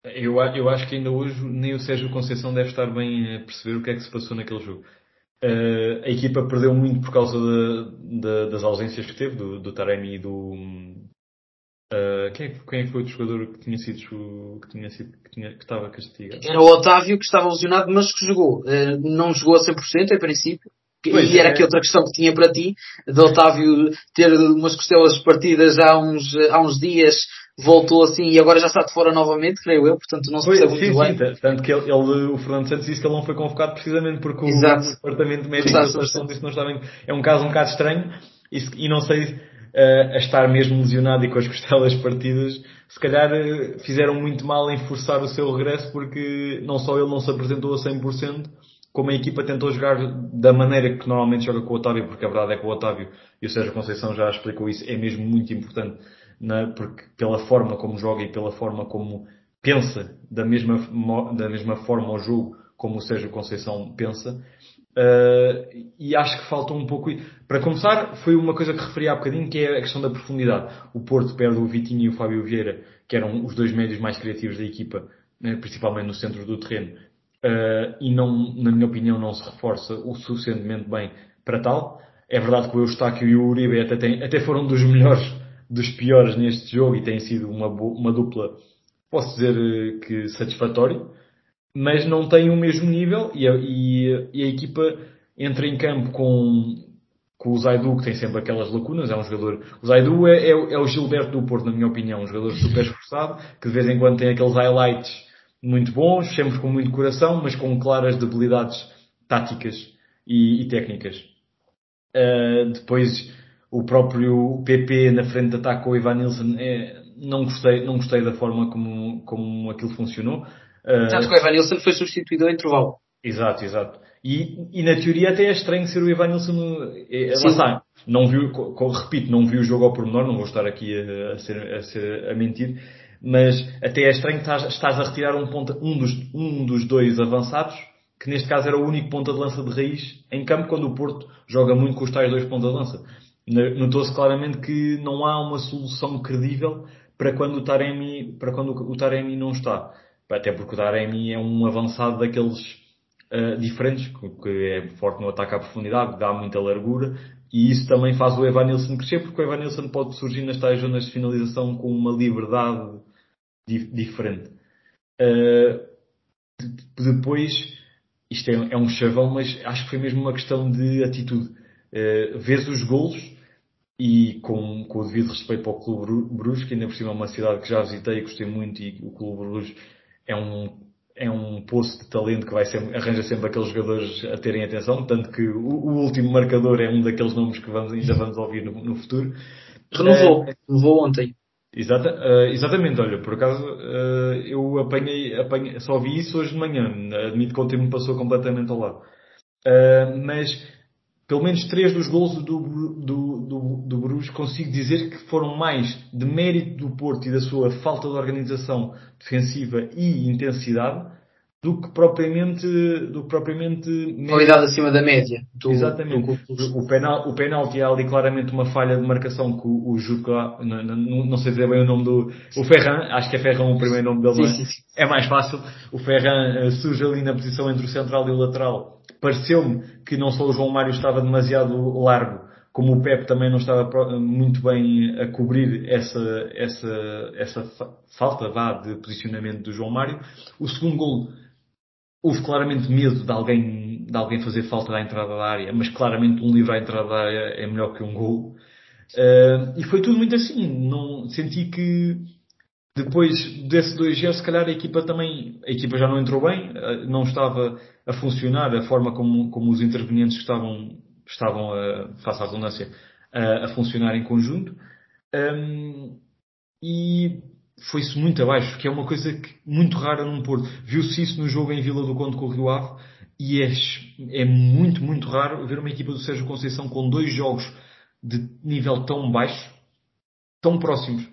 Eu, eu acho que ainda hoje nem o Sérgio Conceição deve estar bem a perceber o que é que se passou naquele jogo. Uh, a equipa perdeu muito por causa de, de, das ausências que teve, do, do Taremi e do. Uh, quem, é, quem é que foi o jogador que tinha sido que tinha sido que, tinha, que estava castigado? Era o Otávio que estava lesionado, mas que jogou. Uh, não jogou a 100% em princípio. Pois e era é. aqui outra questão que tinha para ti, de Otávio ter umas costelas partidas há uns, há uns dias, voltou assim e agora já está de fora novamente, creio eu, portanto não se percebe sim, muito sim, bem. Sim, tanto que ele, ele, o Fernando Santos disse que ele não foi convocado precisamente porque Exato. o departamento médico da seleção disse que não estava em... É um caso um bocado estranho e, e não sei uh, a estar mesmo lesionado e com as costelas partidas, se calhar uh, fizeram muito mal em forçar o seu regresso porque não só ele não se apresentou a 100%, como a equipa tentou jogar da maneira que normalmente joga com o Otávio, porque a verdade é que o Otávio, e o Sérgio Conceição já explicou isso, é mesmo muito importante porque pela forma como joga e pela forma como pensa da mesma, da mesma forma ao jogo como o Sérgio Conceição pensa. Uh, e acho que falta um pouco. Para começar, foi uma coisa que referi há bocadinho, que é a questão da profundidade. O Porto perde o Vitinho e o Fábio Vieira, que eram os dois médios mais criativos da equipa, né, principalmente no centro do terreno, uh, e não, na minha opinião, não se reforça o suficientemente bem para tal. É verdade que o Eustáquio e o Uribe até, têm, até foram dos melhores dos piores neste jogo e tem sido uma, uma dupla, posso dizer eh, que satisfatório, mas não tem o mesmo nível e a, e, e a equipa entra em campo com, com o Zaidu, que tem sempre aquelas lacunas, é um jogador. O Zaidu é, é, é, o Gilberto do Porto, na minha opinião, um jogador super esforçado, que de vez em quando tem aqueles highlights muito bons, sempre com muito coração, mas com claras debilidades táticas e, e técnicas. Uh, depois o próprio PP na frente de ataque com o Ivan Nilsson, é, não, gostei, não gostei da forma como, como aquilo funcionou. Tanto que o Ivan Nilsson foi substituído ao intervalo. Exato, exato. E, e na teoria até é estranho ser o Ivan Nilsson. É, lá está. Não viu, repito, não viu o jogo ao pormenor, não vou estar aqui a, a, ser, a, ser, a mentir, mas até é estranho que estás, a retirar um, um, dos, um dos dois avançados, que neste caso era o único ponta de lança de raiz em campo, quando o Porto joga muito com os tais dois pontas de lança notou-se claramente que não há uma solução credível para quando o Taremi, para quando o Taremi não está. Até porque o Taremi é um avançado daqueles uh, diferentes, que é forte no ataque à profundidade, dá muita largura, e isso também faz o Evanilson crescer, porque o Evanilson pode surgir nas tais zonas de finalização com uma liberdade diferente. Uh, depois, isto é, é, um chavão, mas acho que foi mesmo uma questão de atitude. Uh, vês os golos e com, com o devido respeito para o Clube Bruges, que ainda por cima é uma cidade que já visitei e gostei muito, e o Clube Bruges é um, é um poço de talento que vai sempre, arranja sempre aqueles jogadores a terem atenção, tanto que o, o último marcador é um daqueles nomes que vamos, ainda vamos ouvir no, no futuro. Renovou, uh, renovou ontem. Exata, uh, exatamente, olha, por acaso uh, eu apanhei, apanhei, só vi isso hoje de manhã, admito que ontem me passou completamente ao lado. mas pelo menos três dos gols do, do, do, do Bruges consigo dizer que foram mais de mérito do Porto e da sua falta de organização defensiva e intensidade do que propriamente do que propriamente qualidade acima da média do, exatamente do... o penal o penalti é ali claramente uma falha de marcação que o, o Juca não, não, não, sei dizer bem o nome do o Ferran acho que é Ferran o primeiro nome dele sim, é? sim, sim. é mais fácil o Ferran uh, surge ali na posição entre o central e o lateral pareceu-me que não só o João Mário estava demasiado largo, como o Pep também não estava muito bem a cobrir essa, essa, essa falta vá, de posicionamento do João Mário. O segundo gol, houve claramente medo de alguém, de alguém fazer falta à entrada da área, mas claramente um livro à entrada da área é melhor que um gol. Uh, e foi tudo muito assim. Não, senti que depois desse 2G, se calhar a equipa também, a equipa já não entrou bem, eh, não estava a funcionar a forma como, como os intervenientes estavam, estavam a, face à redundância, a, a funcionar em conjunto. Um, e foi-se muito abaixo, que é uma coisa que, muito rara num Porto. Viu-se isso no jogo em Vila do Conde com o Rio Ave e é, é muito, muito raro ver uma equipa do Sérgio Conceição com dois jogos de nível tão baixo, tão próximos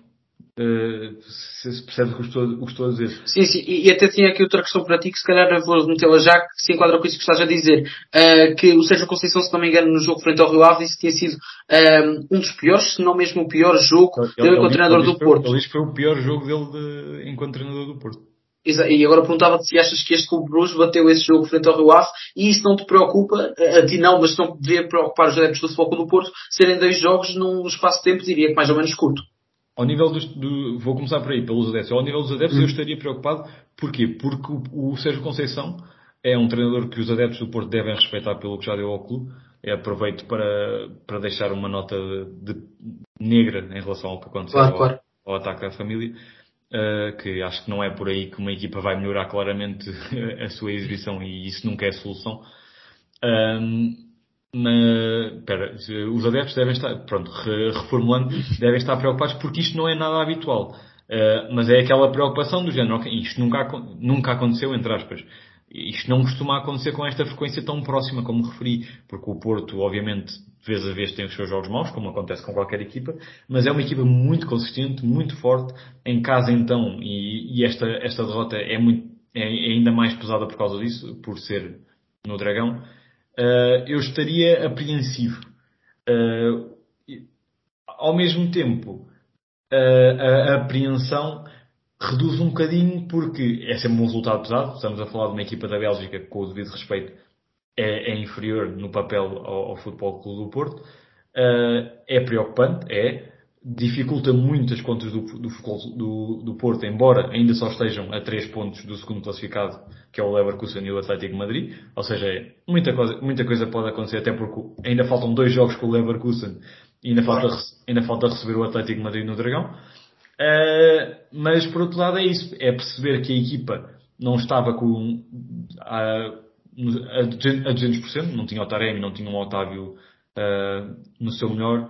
Uh, se percebe o que, estou, o que estou a dizer. Sim, sim, e, até tinha aqui outra questão para ti que se calhar vou metê-la já, que se enquadra com isso que estás a dizer. Uh, que o Sérgio Conceição, se não me engano, no jogo frente ao Rio Ave, disse que tinha sido uh, um dos piores, se não mesmo o pior jogo ele, dele enquanto treinador do Porto. Ele disse que foi o pior jogo dele de, enquanto treinador do Porto. E agora perguntava-te se achas que este Clube Bruges bateu esse jogo frente ao Rio Ave e isso não te preocupa, a ti não, mas não devia preocupar os adeptos do Futebol do Porto, serem dois jogos num espaço de tempo, diria que mais ou menos curto. Ao nível dos, do, vou começar por aí, pelos adeptos. Ao nível dos adeptos, hum. eu estaria preocupado. Porquê? Porque o, o Sérgio Conceição é um treinador que os adeptos do Porto devem respeitar pelo que já deu ao clube. Aproveito para, para deixar uma nota de, de negra em relação ao que aconteceu claro, ao, claro. ao, ataque à família. Uh, que acho que não é por aí que uma equipa vai melhorar claramente a sua exibição e isso nunca é solução. Um, os adeptos devem estar, pronto, reformulando, devem estar preocupados porque isto não é nada habitual. Uh, mas é aquela preocupação do género, ok, isto nunca, nunca aconteceu, entre aspas. Isto não costuma acontecer com esta frequência tão próxima como referi, porque o Porto, obviamente, de vez a vez tem os seus jogos maus, como acontece com qualquer equipa, mas é uma equipa muito consistente, muito forte, em casa então, e, e esta, esta derrota é, muito, é ainda mais pesada por causa disso, por ser no Dragão eu estaria apreensivo. Uh, ao mesmo tempo, a, a apreensão reduz um bocadinho porque é sempre um resultado pesado. Estamos a falar de uma equipa da Bélgica que, com o devido respeito, é, é inferior no papel ao, ao Futebol Clube do Porto. Uh, é preocupante, é dificulta muito as contas do, do, do, do, Porto, embora ainda só estejam a 3 pontos do segundo classificado, que é o Leverkusen e o Atlético Madrid. Ou seja, muita coisa, muita coisa pode acontecer, até porque ainda faltam dois jogos com o Leverkusen e ainda falta, ainda falta receber o Atlético Madrid no Dragão. Uh, mas por outro lado é isso, é perceber que a equipa não estava com a, a 200%, não tinha o Taremi, não tinha o Otávio uh, no seu melhor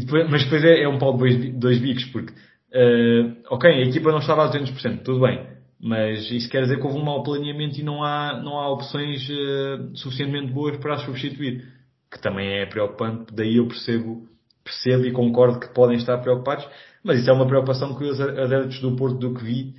depois, mas depois é, é, um pau de dois, dois bicos, porque, uh, ok, a equipa não estava a 200%, tudo bem, mas isso quer dizer que houve um mau planeamento e não há, não há opções uh, suficientemente boas para as substituir, que também é preocupante, daí eu percebo, percebo e concordo que podem estar preocupados, mas isso é uma preocupação que os adeptos do Porto do que vi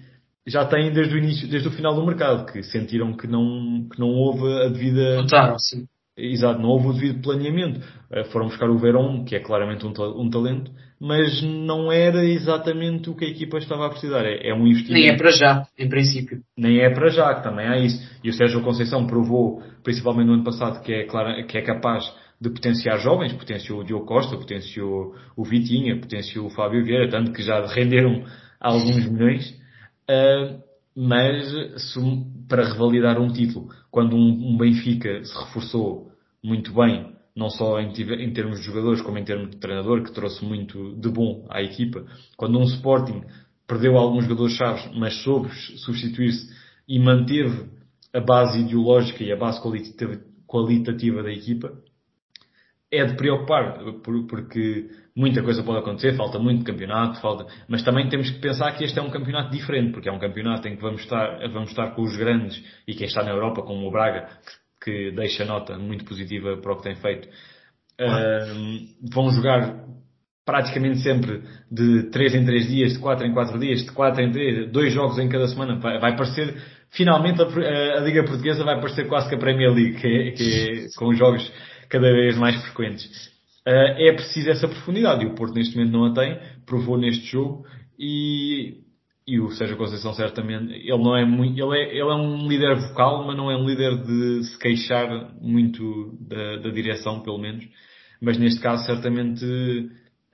já têm desde o início, desde o final do mercado, que sentiram que não, que não houve a devida. Notaram, sim. Exato, não houve o devido planeamento. Eh, foram buscar o Verón, que é claramente um, um, talento, mas não era exatamente o que a equipa estava a precisar. É, é um investimento. Nem é para já, em princípio. Nem é para já, que também há isso. E o Sérgio Conceição provou, principalmente no ano passado, que é, claro, que é capaz de potenciar jovens, potenciou o Diogo Costa, potenciou o Vitinha, potenciou o Fábio Vieira, tanto que já renderam alguns milhões. Uh, mas se, para revalidar um título, quando um, um, Benfica se reforçou muito bem, não só em, em, termos de jogadores, como em termos de treinador, que trouxe muito de bom à equipa, quando um Sporting perdeu alguns jogadores-chave, mas soube substituir-se e manteve a base ideológica e a base qualitativa, qualitativa da equipa, é de preocupar, porque muita coisa pode acontecer, falta muito campeonato, falta, mas também temos que pensar que este é um campeonato diferente, porque é um campeonato em que vamos estar, vamos estar com os grandes e quem está na Europa, como o Braga, que, deixa nota muito positiva para o que tem feito, uh, vão jogar praticamente sempre de 3 em 3 dias, de 4 em 4 dias, de 4 em 3, dois jogos em cada semana, vai, vai parecer, finalmente a, a, Liga Portuguesa vai parecer quase que a Premier League, que é, que é com jogos cada vez mais frequentes. Uh, é preciso essa profundidade e o Porto neste momento não a tem, provou neste jogo e, e o Sérgio Conceição certamente, ele não é muito, ele é, ele é um líder vocal, mas não é um líder de se queixar muito da, da direção, pelo menos. Mas neste caso certamente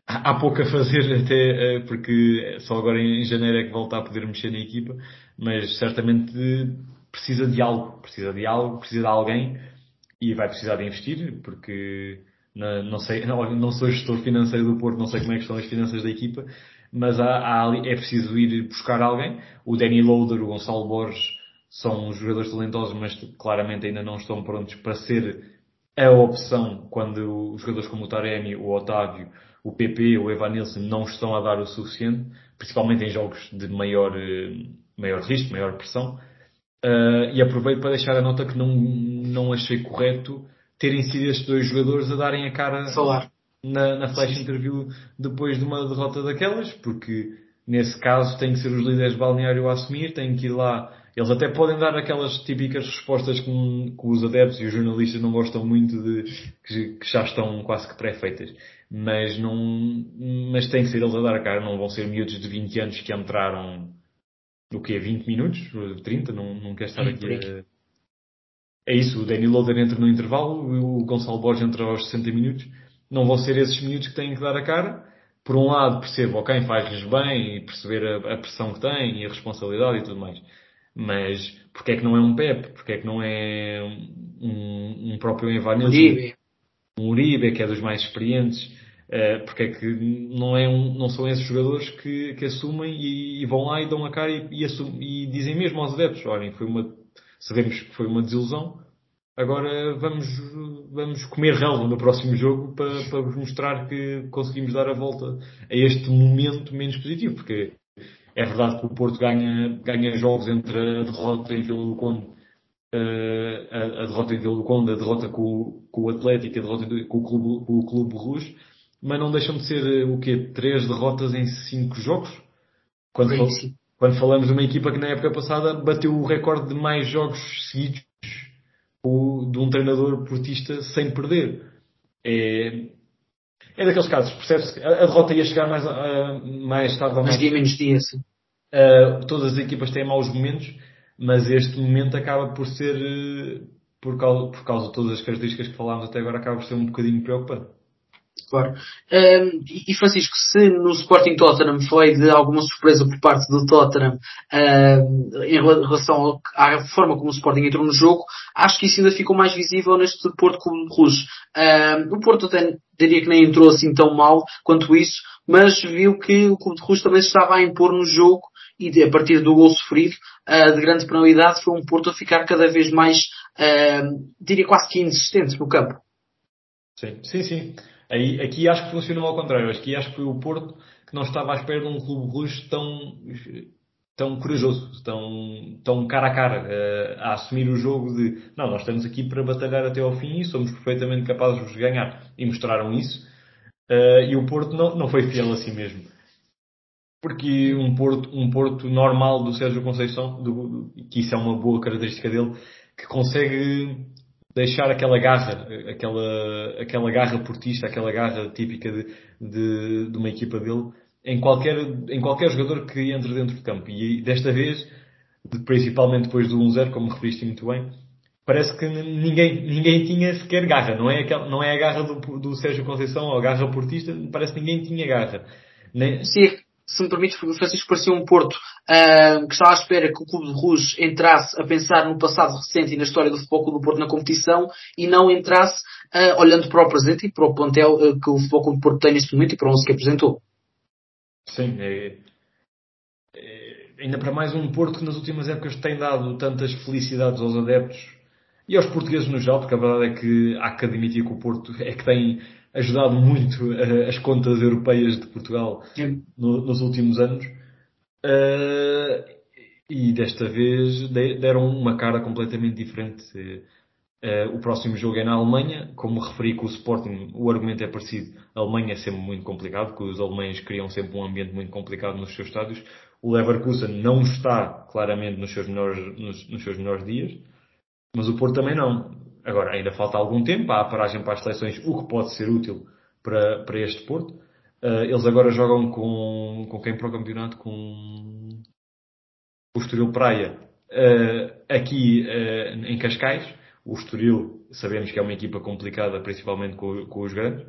há pouco a fazer até, uh, porque só agora em janeiro é que volta a poder mexer na equipa, mas certamente precisa de algo, precisa de algo, precisa de alguém e vai precisar de investir, porque não, sei, não sou gestor financeiro do Porto, não sei como é que estão as finanças da equipa, mas há, há, é preciso ir buscar alguém. O Danny Loader, o Gonçalo Borges são jogadores talentosos, mas claramente ainda não estão prontos para ser a opção quando os jogadores como o Taremi, o Otávio, o PP, o Evanilson não estão a dar o suficiente, principalmente em jogos de maior, eh, maior risco, maior pressão. Uh, e aproveito para deixar a nota que não, não achei correto terem sido estes dois jogadores a darem a cara Falar. na, na flash interview depois de uma derrota daquelas, porque nesse caso tem que ser os líderes de balneário a assumir, têm que ir lá. Eles até podem dar aquelas típicas respostas que, que os adeptos e os jornalistas não gostam muito de, que, que já estão quase que pré-feitas. Mas não, mas tem que ser eles a dar a cara, não vão ser miúdos de 20 anos que entraram, o quê? 20 minutos? 30? Não, não quer estar aqui a, é isso, o Danny Loader entra no intervalo, o Gonçalo Borges entra aos 60 minutos. Não vão ser esses minutos que têm que dar a cara. Por um lado, percebo, ok, faz-lhes bem e perceber a, a, pressão que têm e a responsabilidade e tudo mais. Mas, porque é que não é um Pep? Porque é que não é um, um próprio Evanilson? Uribe. Um Uribe, que é dos mais experientes. Uh, porque é que não, é um, não são esses jogadores que, que assumem e, e, vão lá e dão a cara e, e, e dizem mesmo aos adeptos, olhem, foi uma sabemos que foi uma desilusão. Agora vamos, vamos comer relva no próximo jogo para, para vos mostrar que conseguimos dar a volta a este momento menos positivo, porque é verdade que o Porto ganha, ganha jogos entre a derrota em Vila do Conde, uh, a, a, derrota em Vila do Conde, a derrota com, com o Atlético, a derrota com o Clube, com o Clube Rouge, mas não deixam de ser o quê? Três derrotas em cinco jogos? Quando, quando falamos de uma equipa que na época passada bateu o recorde de mais jogos seguidos de um treinador portista sem perder. É, é daqueles casos, percebe-se a, a derrota ia chegar mais, uh, mais tarde ou mais. Mas dia menos dia, sim. Uh, todas as equipas têm maus momentos, mas este momento acaba por ser, uh, por, causa, por causa de todas as características que falámos até agora, acaba por ser um bocadinho preocupante. Claro. Um, e Francisco, se no Sporting Tottenham foi de alguma surpresa por parte do Tottenham um, em relação à forma como o Sporting entrou no jogo, acho que isso ainda ficou mais visível neste Porto Clube de Rouge. Um, o Porto até diria que nem entrou assim tão mal quanto isso, mas viu que o Clube de Rouge também se estava a impor no jogo e a partir do gol sofrido uh, de grande penalidade foi um Porto a ficar cada vez mais, uh, diria quase que insistente no campo. Sim, sim, sim. Aí, aqui acho que funcionou ao contrário. Aqui acho que foi o Porto que não estava à espera de um clube russo tão, tão corajoso, tão, tão cara a cara, uh, a assumir o jogo de não, nós estamos aqui para batalhar até ao fim e somos perfeitamente capazes de ganhar. E mostraram isso. Uh, e o Porto não, não foi fiel a si mesmo. Porque um Porto, um Porto normal do Sérgio Conceição, do, que isso é uma boa característica dele, que consegue deixar aquela garra, aquela, aquela garra portista, aquela garra típica de, de, de, uma equipa dele em qualquer, em qualquer jogador que entre dentro de campo. E desta vez, principalmente depois do 1-0, como referiste muito bem, parece que ninguém, ninguém tinha sequer garra. Não é, aquela, não é a garra do, do Sérgio Conceição ou a garra portista, parece que ninguém tinha garra. Nem... Sim, se me permite, Francisco, parecia um Porto uh, que estava à espera que o Clube de Rouge entrasse a pensar no passado recente e na história do Futebol Clube do Porto na competição e não entrasse uh, olhando para o presente e para o plantel uh, que o Futebol Clube do Porto tem neste momento e para o 11 que apresentou. Sim, é, é, ainda para mais um Porto que nas últimas épocas tem dado tantas felicidades aos adeptos e aos portugueses no geral, porque a verdade é que há que admitir que o Porto é que tem ajudado muito as contas europeias de Portugal no, nos últimos anos. Uh, e desta vez deram uma cara completamente diferente. Uh, o próximo jogo é na Alemanha. Como referi com o Sporting, o argumento é parecido. A Alemanha é sempre muito complicado, porque os alemães criam sempre um ambiente muito complicado nos seus estádios. O Leverkusen não está claramente nos seus melhores, nos, nos seus melhores dias, mas o Porto também não. Agora, ainda falta algum tempo, há a paragem para as seleções, o que pode ser útil para, para este Porto. Uh, eles agora jogam com, com quem para o campeonato? Com o Estoril Praia, uh, aqui uh, em Cascais. O Estoril, sabemos que é uma equipa complicada, principalmente com, com os grandes,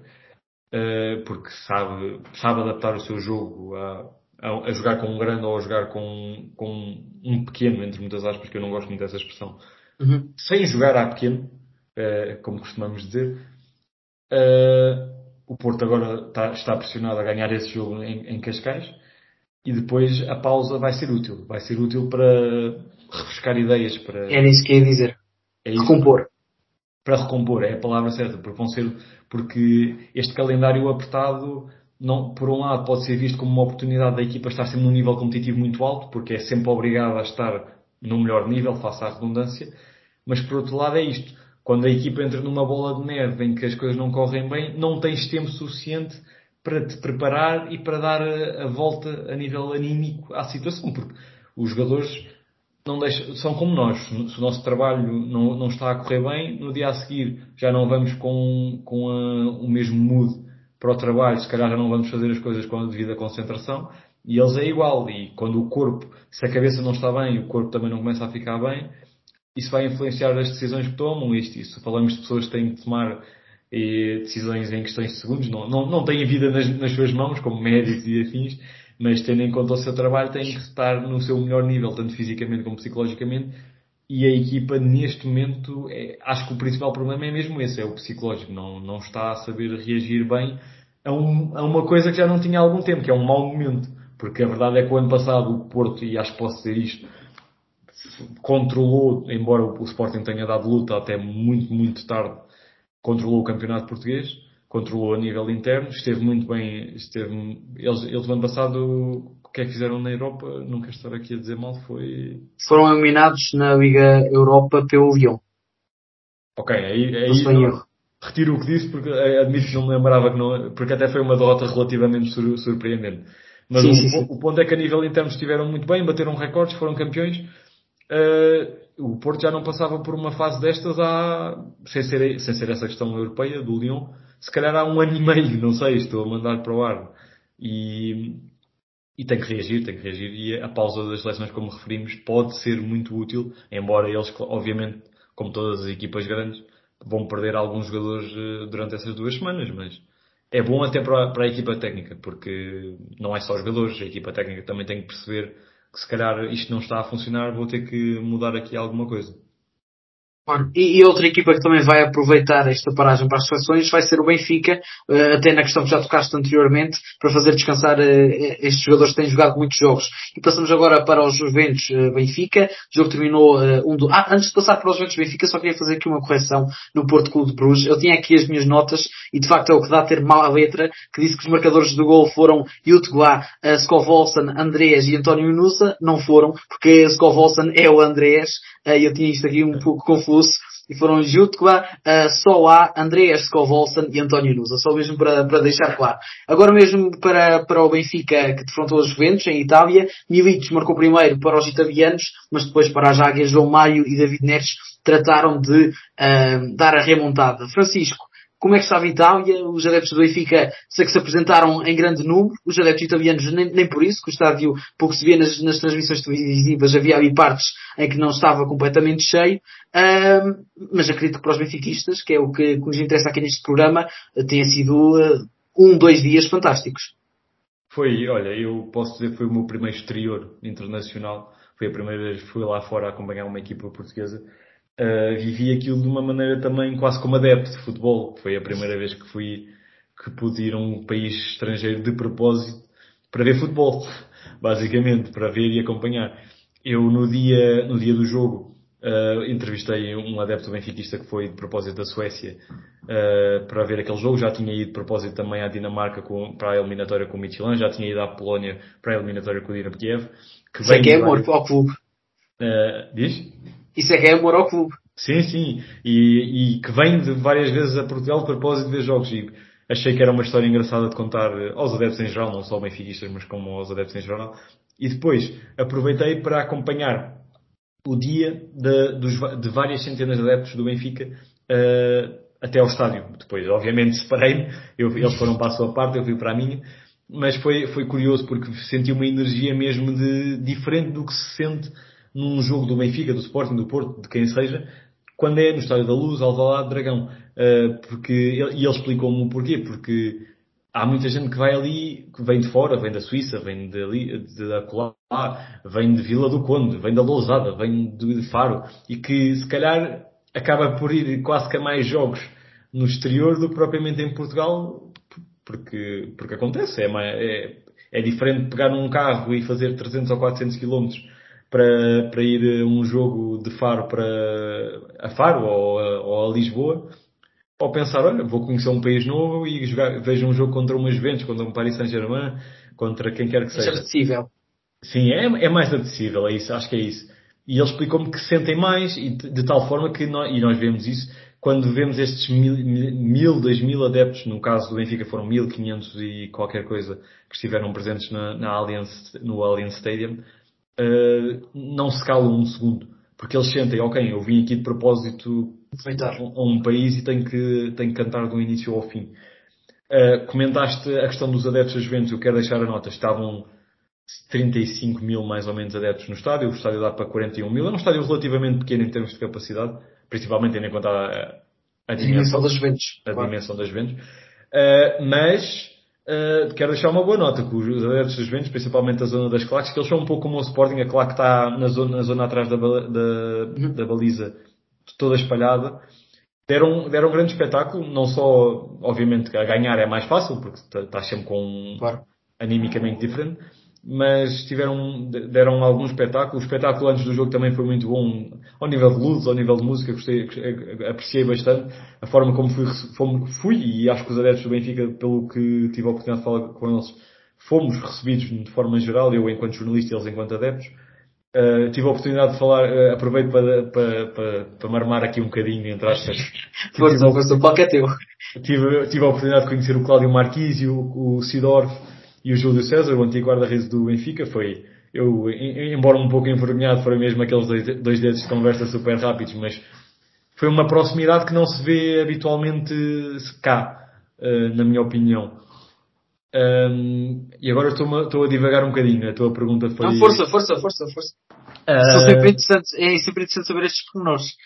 porque sabe, sabe adaptar o seu jogo a, a, a, jogar com um grande ou a jogar com, com um pequeno, entre muitas aspas, que eu não gosto muito dessa expressão, uhum. sem jogar a pequeno. Eh, como costumamos dizer. Uh, o Porto agora está, está, pressionado a ganhar esse jogo em, em, Cascais e depois a pausa vai ser útil. Vai ser útil para refrescar ideias. Para... Era isso que ia dizer. É recompor. Para recompor, é a palavra certa, porque vão ser, porque este calendário apertado, não, por um lado, pode ser visto como uma oportunidade da equipa estar sempre num nível competitivo muito alto, porque é sempre obrigada a estar no melhor nível, face à redundância, mas por outro lado é isto quando a equipa entra numa bola de neve em que as coisas não correm bem, não tens tempo suficiente para te preparar e para dar a, volta a nível anímico à situação, porque os jogadores não deixam, são como nós. Se o nosso trabalho não, não está a correr bem, no dia a seguir já não vamos com, com a, o mesmo mood para o trabalho, se calhar já não vamos fazer as coisas com a devida concentração. E eles é igual. E quando o corpo, se a cabeça não está bem, o corpo também não começa a ficar bem, isso vai influenciar as decisões que tomam. Isto, isso. Falamos de pessoas que têm que tomar eh, decisões em questões de segundos, não, não, não têm a vida nas, nas suas mãos, como médicos e afins, mas tendo em conta o seu trabalho, têm que estar no seu melhor nível, tanto fisicamente como psicologicamente. E a equipa, neste momento, é, acho que o principal problema é mesmo esse, é o psicológico. Não, não está a saber reagir bem a, um, a uma coisa que já não tinha há algum tempo, que é um mau momento. Porque a verdade é que o ano passado o Porto, e acho que posso dizer isto, controlou, embora o Sporting tenha dado luta até muito, muito tarde, controlou o campeonato português, controlou a nível interno, esteve muito bem, esteve, eles, eles no ano passado, o que é que fizeram na Europa, não quero estar aqui a dizer mal, foi... Foram eliminados na Liga Europa pelo Lyon. Ok, aí, aí não, retiro o que disse porque admito que não me lembrava que não, porque até foi uma derrota relativamente sur, surpreendente. Mas sim, o, sim, sim. o, ponto é que a nível interno estiveram muito bem, bateram recordes, foram campeões. Uh, o Porto já não passava por uma fase destas há, sem ser, sem ser essa questão europeia do Lyon, se calhar há um ano e meio, não sei, estou a mandar para o ar. E, e tem que reagir, tem que reagir. E a pausa das seleções, como referimos, pode ser muito útil, embora eles, obviamente, como todas as equipas grandes, vão perder alguns jogadores eh, durante essas duas semanas, mas é bom até para para a equipa técnica, porque não é só os jogadores, a equipa técnica também tem que perceber que se calhar isto não está a funcionar, vou ter que mudar aqui alguma coisa. E, e, outra equipa que também vai aproveitar esta paragem para as seleções vai ser o Benfica, uh, até na questão que já tocaste anteriormente, para fazer descansar uh, estes jogadores que têm jogado muitos jogos. E passamos agora para os Juventus uh, Benfica. O jogo terminou um do... Ah, antes de passar para os Juventus Benfica, só queria fazer aqui uma correção no Porto Clube de Bruges. Eu tinha aqui as minhas notas e de facto é o que dá a ter mal a letra, que disse que os marcadores do gol foram Jutgla, uh, Skovolsen, Andrés e António Nusa. Não foram, porque Skovolsen é o Andrés. eu tinha isto aqui um pouco confuso e foram Jutkva, uh, Soá, Andreas Skovolsen e António Nusa. Só mesmo para, para deixar claro. Agora mesmo para, para o Benfica que defrontou os Juventus em Itália, Milic marcou primeiro para os italianos, mas depois para as águias João Maio e David Neres trataram de uh, dar a remontada. Francisco, como é que estava a Itália, os adeptos do Benfica sei que se apresentaram em grande número, os adeptos italianos nem, nem por isso, que o estádio, pouco se vê nas, nas transmissões televisivas, havia ali partes em que não estava completamente cheio, mas acredito que para os benfiquistas, que é o que, que nos interessa aqui neste programa, tenha sido uh, um, dois dias fantásticos. Foi, olha, eu posso dizer que foi o meu primeiro exterior internacional, foi a primeira vez que fui lá fora acompanhar uma equipa portuguesa uh, vivi aquilo de uma maneira também quase como adepto de futebol. Foi a primeira vez que fui, que pude ir a um país estrangeiro de propósito para ver futebol, basicamente, para ver e acompanhar. Eu no dia, no dia do jogo, uh, entrevistei um adepto benfiquista que foi de propósito da Suécia uh, para ver aquele jogo. Já tinha ido de propósito também à Dinamarca com, para a eliminatória com o Michelin, já tinha ido à Polónia para a eliminatória com o Dinamo Kiev. Que Isso é que é amor ao clube. Uh, diz? Isso é é amor ao clube. Sim, sim. E, e que vem de várias vezes a Portugal de propósito de ver jogos. E achei que era uma história engraçada de contar aos adeptos em geral, não só benfiquistas, mas como aos adeptos em geral. E depois aproveitei para acompanhar o dia de, dos, de várias centenas de adeptos do Benfica uh, até ao estádio. Depois, obviamente, separei-me. Eles foram para a sua parte, eu fui para a minha. Mas foi, foi curioso porque senti uma energia mesmo de, diferente do que se sente num jogo do Benfica, do Sporting, do Porto, de quem seja, quando é no Estádio da Luz, Alvalade, Dragão. Uh, porque, e ele explicou-me o porquê, porque há muita gente que vai ali, que vem de fora, vem da Suíça, vem de, de, da Colar, vem de Vila do Conde, vem da Lousada, vem de Faro, e que se calhar acaba por ir quase que a mais jogos no exterior do que propriamente em Portugal, porque, porque acontece, é, é, é diferente pegar um carro e fazer 300 ou 400 quilómetros para, para ir a um jogo de Faro para a Faro ou a, ou a Lisboa, ou pensar, olha, vou conhecer um país novo e jogar, vejo um jogo contra uma Juventus, contra um Paris Saint-Germain, contra quem quer que seja. É acessível. Sim, é, é mais acessível, é isso, acho que é isso. E ele explicou-me que sentem mais e de, de tal forma que nós, e nós vemos isso, quando vemos estes mil, mil, dois mil adeptos, no caso do Benfica foram mil quinhentos e qualquer coisa, que estiveram presentes na, na Allianz, no Allianz Stadium, uh, não se calam um segundo. Porque eles sentem, ok, eu vim aqui de propósito a um país e tenho que, tenho que cantar do início ao fim. Uh, comentaste a questão dos adeptos a Juventus, eu quero deixar a nota, estavam 35 mil mais ou menos adeptos no estádio, o estádio dá para 41 mil, é um estádio relativamente pequeno em termos de capacidade, principalmente tendo em conta a, a, dimensão, das Juventus. A claro. dimensão das Juventus. Uh, mas uh, quero deixar uma boa nota com os adeptos das Juventus, principalmente a zona das claques, que eles são um pouco como o Sporting, a claque está na zona, na zona atrás da, da, uhum. da baliza toda espalhada. Deram, deram um grande espetáculo, não só, obviamente, a ganhar é mais fácil, porque estás tá sempre com um claro. animicamente diferente, mas tiveram, deram algum espetáculo. O espetáculo antes do jogo também foi muito bom, ao nível de luzes, ao nível de música, gostei, apreciei bastante a forma como fui, fui, e acho que os adeptos do Benfica, pelo que tive a oportunidade de falar com eles, fomos recebidos de forma geral, eu enquanto jornalista e eles enquanto adeptos. Uh, tive a oportunidade de falar, uh, aproveito para, para, para, para marmar aqui um bocadinho, entre aspas. Força, força, o palco é teu. Tive, tive a oportunidade de conhecer o Cláudio Marquise, o, o Sidorf e o Júlio César, o antigo guarda-redes do Benfica. Foi, eu, embora um pouco envergonhado, foram mesmo aqueles dois, dois dedos de conversa super rápidos, mas foi uma proximidade que não se vê habitualmente cá, uh, na minha opinião. Um, e agora estou, estou a divagar um bocadinho. A tua pergunta foi. Não, força, força, força, força. Uh... Sempre é sempre interessante saber estes pormenores.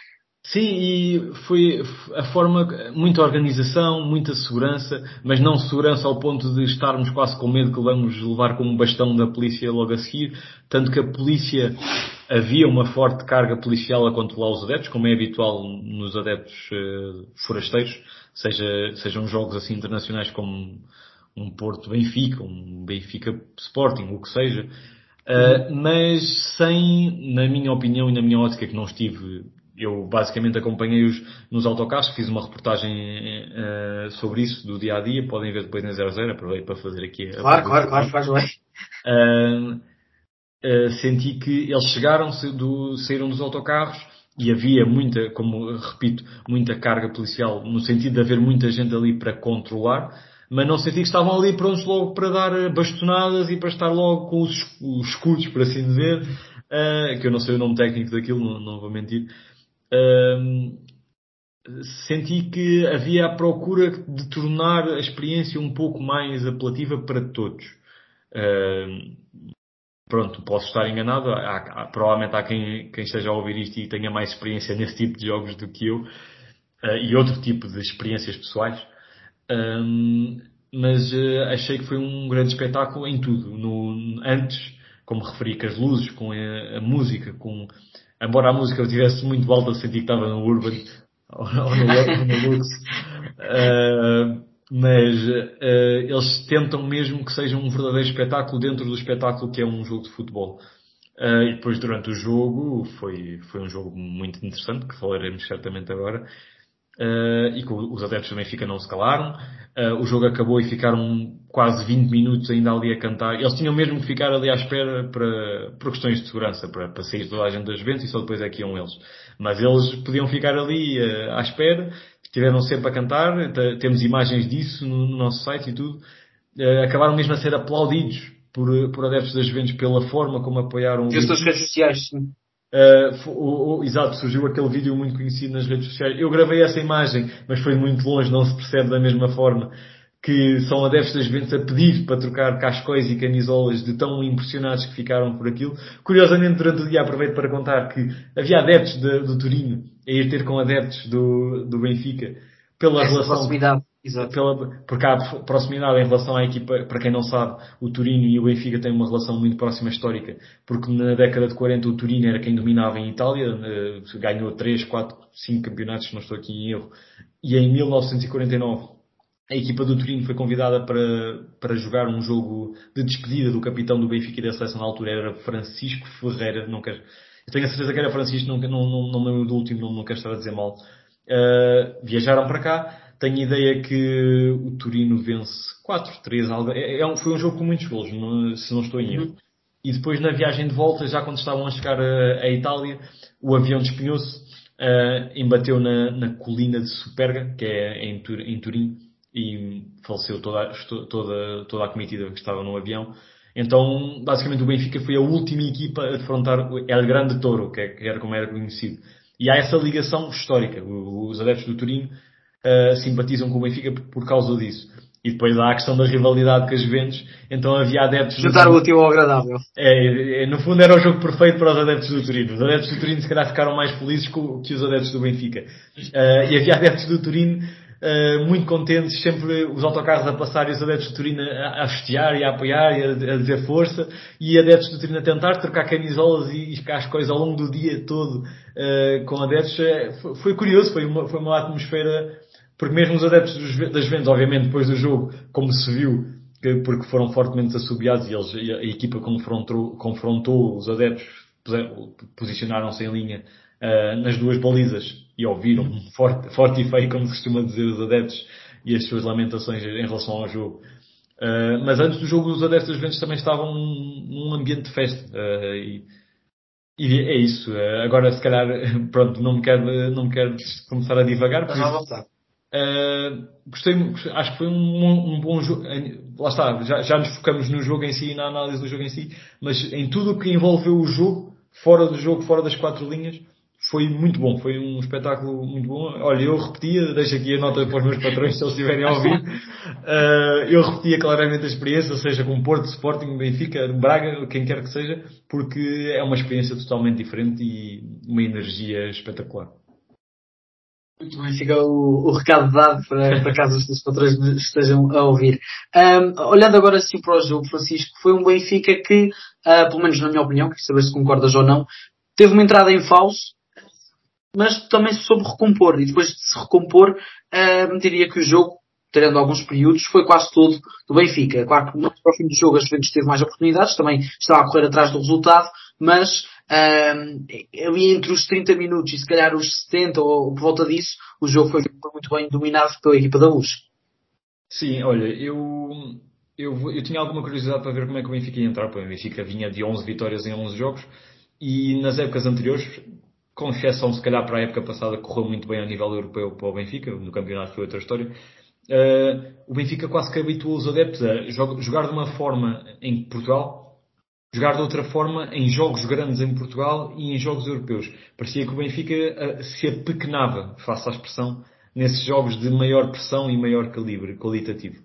Sim, e foi a forma, muita organização, muita segurança, mas não segurança ao ponto de estarmos quase com medo que vamos levar como bastão da polícia logo a seguir. Tanto que a polícia, havia uma forte carga policial a controlar os adeptos, como é habitual nos adeptos uh, forasteiros, seja, sejam jogos assim internacionais como um Porto Benfica, um Benfica Sporting, o que seja, uh, mas sem, na minha opinião e na minha ótica, que não estive, eu basicamente acompanhei-os nos autocarros, fiz uma reportagem uh, sobre isso do dia a dia, podem ver depois na 00, aproveito para fazer aqui a. Claro, claro, claro, faz bem. Uh, uh, senti que eles chegaram, do, saíram dos autocarros e havia muita, como repito, muita carga policial, no sentido de haver muita gente ali para controlar mas não senti que estavam ali prontos logo para dar bastonadas e para estar logo com os, os escudos, por assim dizer, que eu não sei o nome técnico daquilo, não, não vou mentir. Senti que havia a procura de tornar a experiência um pouco mais apelativa para todos. Pronto, posso estar enganado, há, há, provavelmente há quem, quem esteja a ouvir isto e tenha mais experiência nesse tipo de jogos do que eu, uh, e outro tipo de experiências pessoais. Um, mas uh, achei que foi um grande espetáculo em tudo. No, antes, como referi, com as luzes, com a, a música, com, embora a música eu tivesse muito alta, senti que estava no Urban ou, no, no Lux. Uh, mas uh, eles tentam mesmo que seja um verdadeiro espetáculo dentro do espetáculo que é um jogo de futebol. Uh, e depois durante o jogo foi, foi um jogo muito interessante, que falaremos certamente agora. Uh, e que os adeptos do Benfica não se calaram. Uh, o jogo acabou e ficaram quase 20 minutos ainda ali a cantar. Eles tinham mesmo que ficar ali à espera para, por questões de segurança, para, para sair toda a gente das Juventus e só depois é que iam eles. Mas eles podiam ficar ali uh, à espera, estiveram sempre a cantar, temos imagens disso no, no, nosso site e tudo. acabaram mesmo a ser aplaudidos por, por adeptos das Juventus pela forma como apoiaram. E as redes sociais, sim. Uh, o, o, exato, surgiu aquele vídeo muito conhecido nas redes sociais. Eu gravei essa imagem, mas foi muito longe, não se percebe da mesma forma que são adeptos das Juventus a pedir para trocar cascóis e camisolas de tão impressionados que ficaram por aquilo. Curiosamente, durante o dia aproveito para contar que havia adeptos de, do Turino a ir ter com adeptos do, do Benfica pela Essa relação. Proximidade Exato. Pela, porque há proximidade em relação à equipa, para quem não sabe, o Turino e o Benfica têm uma relação muito próxima histórica, porque na década de 40 o Turino era quem dominava em Itália, eh, ganhou 3, 4, 5 campeonatos, não estou aqui em erro, e em 1949 a equipa do Turino foi convidada para, para jogar um jogo de despedida do capitão do Benfica e da seleção na altura, era Francisco Ferreira, não quero, eu tenho a certeza que era Francisco, não, não, não, não me lembro do último, não quero estar a dizer mal. Uh, viajaram para cá, tenho ideia que o Turino vence 4-3. É, é um, foi um jogo com muitos golos, não, se não estou em erro. Uhum. E depois na viagem de volta, já quando estavam a chegar a, a Itália, o avião despenhou-se. uh, embateu na, na colina de Superga, que é em, Tur em Turim, e faleceu toda, toda, toda a comitiva que estava no avião. Então, basicamente, o Benfica foi a última equipa a defrontar o El Grande Toro, que, é, que era como era conhecido. E há essa ligação histórica. Os adeptos do Turim uh, simpatizam com o Benfica por causa disso. E depois há a questão da rivalidade com as Juventus, então havia adeptos... Juntar o útil ao agradável. É, é, no fundo era o jogo perfeito para os adeptos do Turino. Os adeptos do Turino se calhar ficaram mais felizes que os adeptos do Benfica. Uh, e havia adeptos do Turino uh, muito contentes, sempre os autocarros a passar e os adeptos do Turino a, a festejar e a apoiar e a, a dizer força, e adeptos do Turino a tentar trocar camisolas e, e as coisas ao longo do dia todo uh, com adeptos. Foi, foi curioso, foi uma, foi uma atmosfera porque mesmo os adeptos das vendas, obviamente, depois do jogo, como se viu, porque foram fortemente assobiados e, eles, a equipa confrontou, confrontou os adeptos, posicionaram-se em linha uh, nas duas balizas e ouviram forte, forte e feio, como se costuma dizer os adeptos, e as suas lamentações em relação ao jogo. Uh, mas antes do jogo, os adeptos das vendas também estavam num, num ambiente de festa. Uh, e, e, é isso. agora, se calhar, pronto, não me quero, não me quero começar a divagar. Mas à vontade. Uh, gostei, acho que foi um, um, bom jogo. Lá está, já, já nos focamos no jogo em si e na análise do jogo em si, mas em tudo o que envolveu o jogo, fora do jogo, fora das quatro linhas, foi muito bom. Foi um espetáculo muito bom. Olha, eu repetia, deixo aqui a nota para os meus patrões se eles estiverem a ouvir. Uh, eu repetia claramente a experiência, seja com Porto, Sporting, Benfica, Braga, quem quer que seja, porque é uma experiência totalmente diferente e uma energia espetacular. Muito bem, fica o, o recado dado para, para caso os patrões estejam a ouvir. Um, olhando agora assim para o jogo, Francisco, foi um Benfica que, uh, pelo menos na minha opinião, quero saber se concordas ou não, teve uma entrada em falso, mas também se soube recompor. E depois de se recompor, uh, diria que o jogo, tendo alguns períodos, foi quase todo do Benfica. Claro que mais para o fim do jogo a Juventus teve mais oportunidades, também estava a correr atrás do resultado, mas um, ali entre os 30 minutos e se calhar os 70 ou por volta disso, o jogo foi muito bem dominado pela equipa da Luz. Sim, olha, eu, eu, eu tinha alguma curiosidade para ver como é que o Benfica ia entrar. O Benfica vinha de 11 vitórias em 11 jogos e nas épocas anteriores, com exceção se calhar para a época passada, correu muito bem a nível europeu para o Benfica, no campeonato foi outra história. Uh, o Benfica quase que habituou os adeptos a jogar de uma forma em Portugal jogar de outra forma em jogos grandes em Portugal e em jogos europeus. Parecia que o Benfica uh, se apequenava, face à expressão, nesses jogos de maior pressão e maior calibre qualitativo.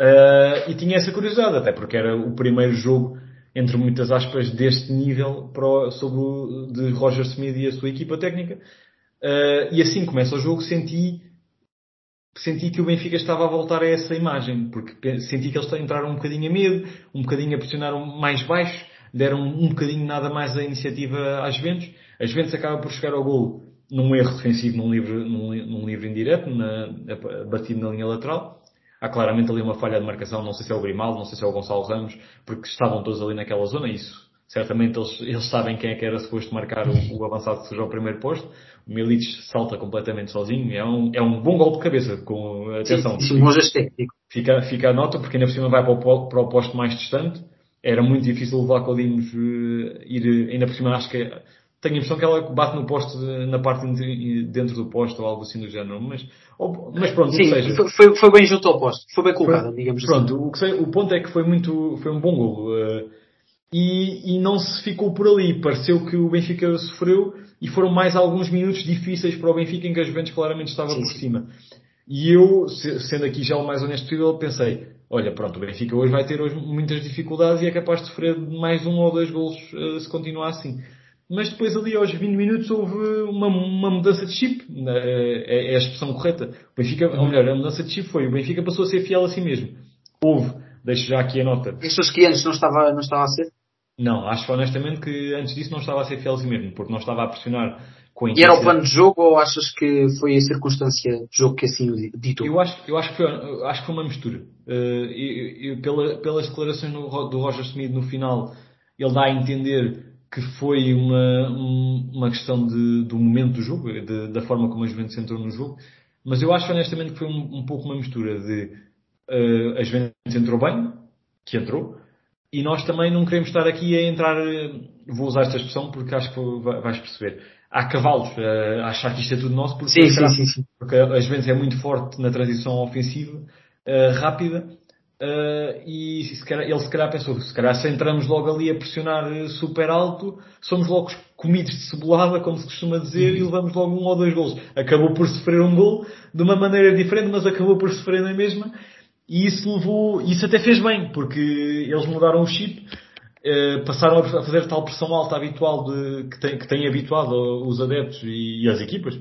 Uh, e tinha essa curiosidade, até porque era o primeiro jogo, entre muitas aspas, deste nível para, sobre o, de Roger Smith e a sua equipa técnica. Uh, e assim começa o jogo, senti senti que o Benfica estava a voltar a essa imagem, porque senti que eles entraram um bocadinho a medo, um bocadinho a pressionar mais baixo, deram um bocadinho nada mais a iniciativa às Juventus. As Juventus acaba por chegar ao golo num erro defensivo num livro, num, num livro indireto, na, batido na linha lateral. Há claramente ali uma falha de marcação, não sei se é o Grimaldo, não sei se é o Gonçalo Ramos, porque estavam todos ali naquela zona, isso certamente eles, eles sabem quem é que era suposto marcar o, o avançado que surgiu ao primeiro posto. O Milic salta completamente sozinho. É um, é um bom gol de cabeça, com atenção. Sim, sim, fica, fica a nota, porque ainda por cima vai para o, para o posto mais distante. Era muito difícil o Vlaco Dimos uh, ir, ainda por cima acho que tenho a impressão que ela bate no posto, na parte dentro do posto ou algo assim do género, mas, ou, mas pronto, Sim, seja, foi, foi bem junto ao posto, foi bem colocado, digamos pronto, assim. O, que sei, o ponto é que foi muito, foi um bom gol. Uh, e, e não se ficou por ali. Pareceu que o Benfica sofreu e foram mais alguns minutos difíceis para o Benfica em que a Juventus claramente estava sim, por sim. cima. E eu, sendo aqui já o mais honesto possível, pensei, olha, pronto, o Benfica hoje vai ter hoje muitas dificuldades e é capaz de sofrer mais um ou dois golos uh, se continuar assim. Mas depois ali aos 20 minutos houve uma, uma mudança de chip, é, é, a expressão correta. O Benfica, ou melhor, a mudança de chip foi, o Benfica passou a ser fiel a si mesmo. Houve, deixo já aqui a nota. Estes que antes não estava, não estava a ser? Não, acho honestamente que antes disso não estava a ser fiel a si mesmo, porque não estava a pressionar com a E era o plano de jogo ou achas que foi a circunstância de jogo que assim o ditou? Eu acho, eu acho, que, foi, acho que foi uma mistura. Eu, eu, pela, pelas declarações do, do Roger Smith no final, ele dá a entender que foi uma, uma questão de, do momento do jogo, de, da forma como a Juventus entrou no jogo, mas eu acho honestamente que foi um, um pouco uma mistura de uh, a Juventus entrou bem, que entrou, e nós também não queremos estar aqui a entrar, vou usar esta expressão porque acho que vais perceber. há cavalos a achar que isto é tudo nosso porque, sim, sim, sim, sim. porque a Juventus é muito forte na transição ofensiva uh, rápida uh, e se calhar, ele se calhar pensou se calhar se entramos logo ali a pressionar super alto somos logo comidos de cebolada como se costuma dizer e levamos logo um ou dois gols acabou por sofrer um gol de uma maneira diferente mas acabou por sofrer na mesma e isso levou, isso até fez bem porque eles mudaram o chip Uh, passaram a fazer tal pressão alta habitual de, que, tem, que têm habituado os adeptos e, e as equipas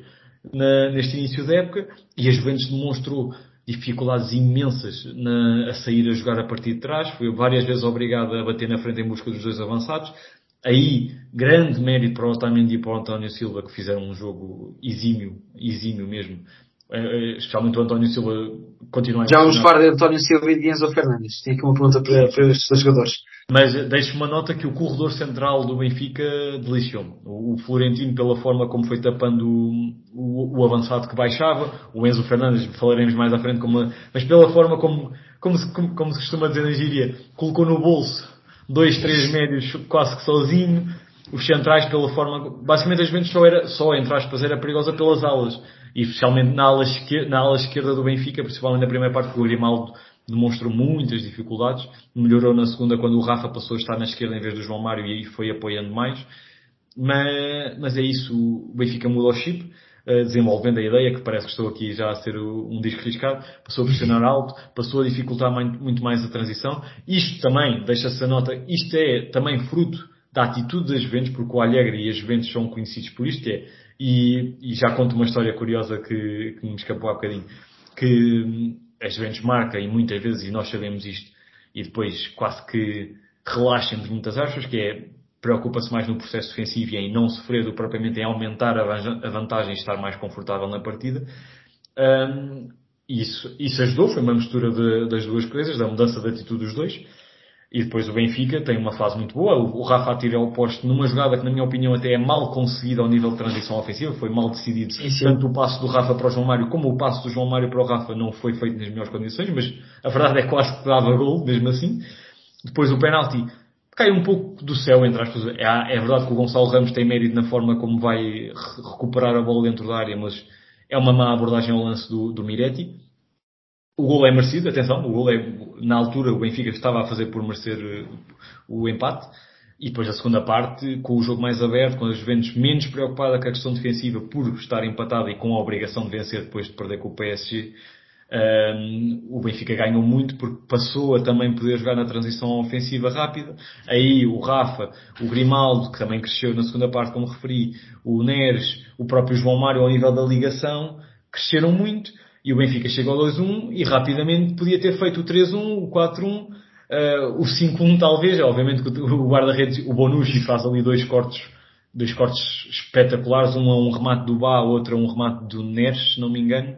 na, neste início da época e a Juventus demonstrou dificuldades imensas na, a sair a jogar a partir de trás, foi várias vezes obrigado a bater na frente em busca dos dois avançados. Aí, grande mérito para o Otamendi e para o António Silva, que fizeram um jogo exímio, exímio mesmo, eh, eh, especialmente o António Silva continua a Já vamos falar de António Silva e de Enzo Fernandes. Tinha aqui uma pergunta para, para estes dois jogadores. Mas deixo uma nota que o corredor central do Benfica deliciou-me. O, Florentino, pela forma como foi tapando o, o, o, avançado que baixava, o Enzo Fernandes, falaremos mais à frente, como, mas pela forma como, como, se, como, como se costuma dizer na gíria, colocou no bolso dois, três médios quase que sozinho, os centrais pela forma, basicamente a Juventus só era, só entre aspas, era perigosa pelas alas e especialmente na ala, esquerda, na ala esquerda do Benfica, principalmente na primeira parte, o Grimaldo demonstrou muitas dificuldades, melhorou na segunda quando o Rafa passou a estar na esquerda em vez do João Mário e aí foi apoiando mais. Mas, mas é isso, o Benfica mudou o chip, eh, desenvolvendo a ideia, que parece que estou aqui já a ser um disco riscado, passou a pressionar alto, passou a dificultar muito mais a transição. Isto também, deixa-se a nota, isto é também fruto da atitude das Juventus, porque o Alegre e as Juventus são conhecidos por isto, é e, e, já conto uma história curiosa que, que me escapou há bocadinho. Que a Juventus marca, e muitas vezes, e nós sabemos isto, e depois quase que relaxamos muitas aspas, que é preocupa-se mais no processo defensivo e em não sofrer do propriamente em aumentar a vantagem e estar mais confortável na partida. Um, isso, isso ajudou, foi uma mistura de, das duas coisas, da mudança de atitude dos dois. E depois o Benfica tem uma fase muito boa. O Rafa atira ao posto numa jogada que, na minha opinião, até é mal conseguida ao nível de transição ofensiva. Foi mal decidido. Sim, sim. Tanto o passo do Rafa para o João Mário como o passo do João Mário para o Rafa não foi feito nas melhores condições, mas a verdade é que quase que dava gol, mesmo assim. Depois o penalti cai um pouco do céu, entre aspas. É, é verdade que o Gonçalo Ramos tem mérito na forma como vai recuperar a bola dentro da área, mas é uma má abordagem ao lance do, do Miretti. O gol é merecido, atenção, o gol é, na altura o Benfica estava a fazer por merecer eh, o empate. E depois a segunda parte, com o jogo mais aberto, com a Juventus menos preocupada com a questão defensiva por estar empatada e com a obrigação de vencer depois de perder com o PSG, um, ehm, o Benfica ganhou muito porque passou a também poder jogar na transição ofensiva rápida. Aí o Rafa, o Grimaldo, que também cresceu na segunda parte, como referi, o Neres, o próprio João Mário ao nível da ligação, cresceram muito e o Benfica chega ao 2-1 e rapidamente podia ter feito o 3-1, o 4-1, uh, eh, o 5-1 talvez. Obviamente que o guarda-redes, o Bonucci faz ali dois cortes, dois cortes espetaculares, um a um remate do Bá, outro a um remate do Neres, se não me engano.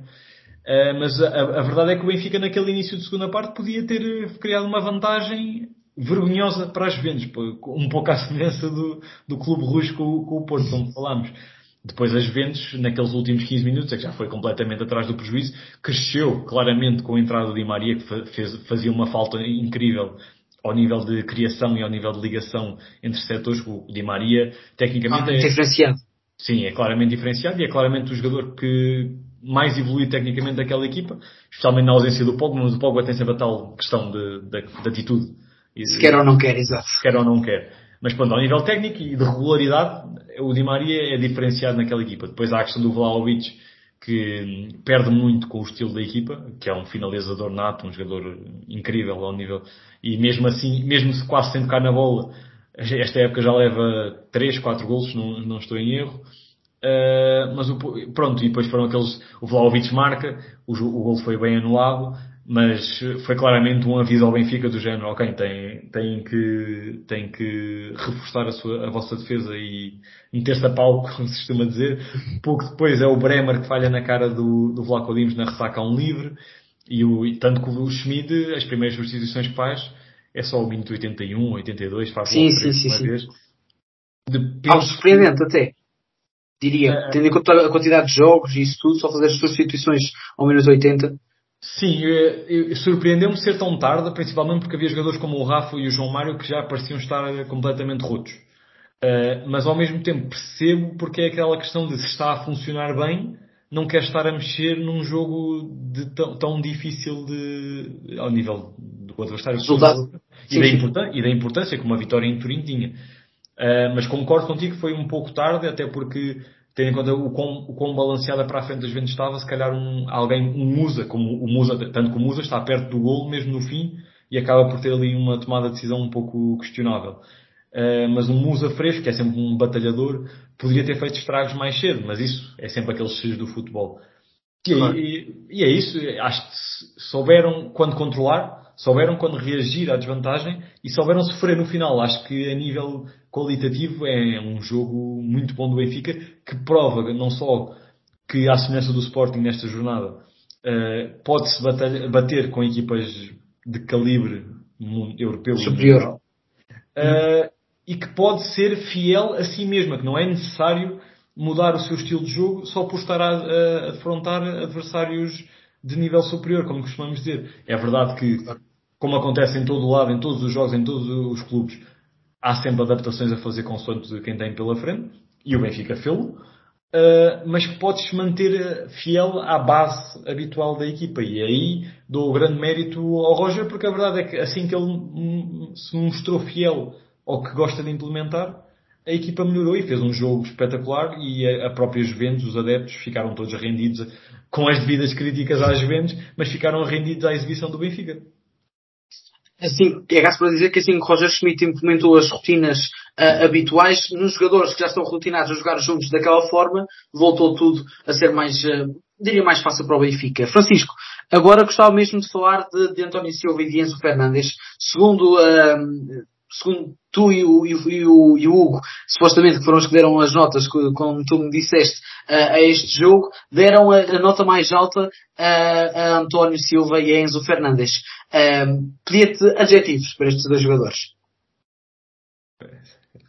Uh, mas a, a, verdade é que o Benfica naquele início de segunda parte podia ter eh, criado uma vantagem vergonhosa para as Juventus, um pouco à semelhança do, do clube russo com, com o Porto, como falámos. Depois as Juventus, naqueles últimos 15 minutos, é que já foi completamente atrás do prejuízo, cresceu claramente com a entrada de Di Maria, que fez, fazia uma falta incrível ao nível de criação e ao nível de ligação entre setores. O Di Maria, tecnicamente... Ah, é diferenciado. Sim, é claramente diferenciado e é claramente o jogador que mais evolui tecnicamente daquela equipa, especialmente na ausência do Pogba, mas o Pogba tem sempre a tal questão de, de, de atitude. Se quer ou não quer, exato. Se quer ou não quer. Mas pronto, ao nível técnico e de regularidade, o Di Maria é diferenciado naquela equipa. Depois há a questão do Vlaovic, que perde muito com o estilo da equipa, que é um finalizador nato, um jogador incrível ao nível, e mesmo assim, mesmo se quase sem tocar na bola, esta época já leva 3, 4 golos, não, não estou em erro. Uh, mas o, pronto, e depois foram aqueles, o Vlaovic marca, o, o gol foi bem anulado, mas foi claramente um aviso ao Benfica do género, ok, tem, tem que, tem que reforçar a, sua, a vossa defesa e meter-se a palco, como se costuma dizer. Pouco depois é o Bremer que falha na cara do, do Vlaco Dimos na ressaca a um livre, e o, e tanto que o Schmid, as primeiras substituições que faz, é só o minuto 81, 82, faz sim, sim, sim, sim. vez. Algo surpreendente até. Diria, é, tendo em conta a quantidade de jogos e isso tudo, só fazer as substituições ao minuto 80 Sim, surpreendeu-me ser tão tarde, principalmente porque havia jogadores como o Rafa e o João Mário que já pareciam estar completamente rotos. Uh, mas ao mesmo tempo percebo porque é aquela questão de se está a funcionar bem, não quer estar a mexer num jogo tão, tão difícil de, ao nível do adversário e, da e da importância que uma vitória em Turim tinha. Uh, mas concordo contigo que foi um pouco tarde, até porque tendo em conta o quão, o quão balanceada para a frente das Juventus estava, se calhar um, alguém, um Musa, como o Musa, tanto que o Musa está perto do golo mesmo no fim e acaba por ter ali uma tomada de decisão um pouco questionável. Uh, mas um Musa fresco, que é sempre um batalhador, poderia ter feito estragos mais cedo, mas isso é sempre aqueles X do futebol. E, claro. e, e, é isso, acho que souberam quando controlar, souberam quando reagir à desvantagem e souberam sofrer no final. Acho que a nível qualitativo é um jogo muito bom do Benfica que prova não só que à semelhança do Sporting nesta jornada uh, pode-se bater, bater, com equipas de calibre europeu superior uh, e que pode ser fiel a si mesma, que não é necessário mudar o seu estilo de jogo só por estar a, a, a defrontar adversários de nível superior, como costumamos dizer. É verdade que, como acontece em todo o lado, em todos os jogos, em todos os clubes, há sempre adaptações a fazer consoante quem tem pela frente, e o Benfica fê-lo, uh, mas podes manter fiel à base habitual da equipa. E aí dou o grande mérito ao Roger, porque a verdade é que assim que ele se mostrou fiel ao que gosta de implementar, a equipa melhorou e fez um jogo espetacular e a própria Juventus, os adeptos, ficaram todos rendidos com as devidas críticas às Juventus, mas ficaram rendidos à exibição do Benfica assim, é caso para dizer que assim que Roger Schmidt implementou as rotinas uh, habituais nos jogadores que já estão rotinados a jogar juntos daquela forma, voltou tudo a ser mais, uh, diria mais fácil para o Benfica. Francisco, agora gostava mesmo de falar de, de António Silva e de Enzo Fernandes. Segundo uh, segundo tu e o, e, o, e o, Hugo, supostamente que foram os que deram as notas, como tu me disseste, a, a este jogo, deram a, a, nota mais alta a, a António Silva e a Enzo Fernandes. Um, Pedia-te adjetivos para estes dois jogadores.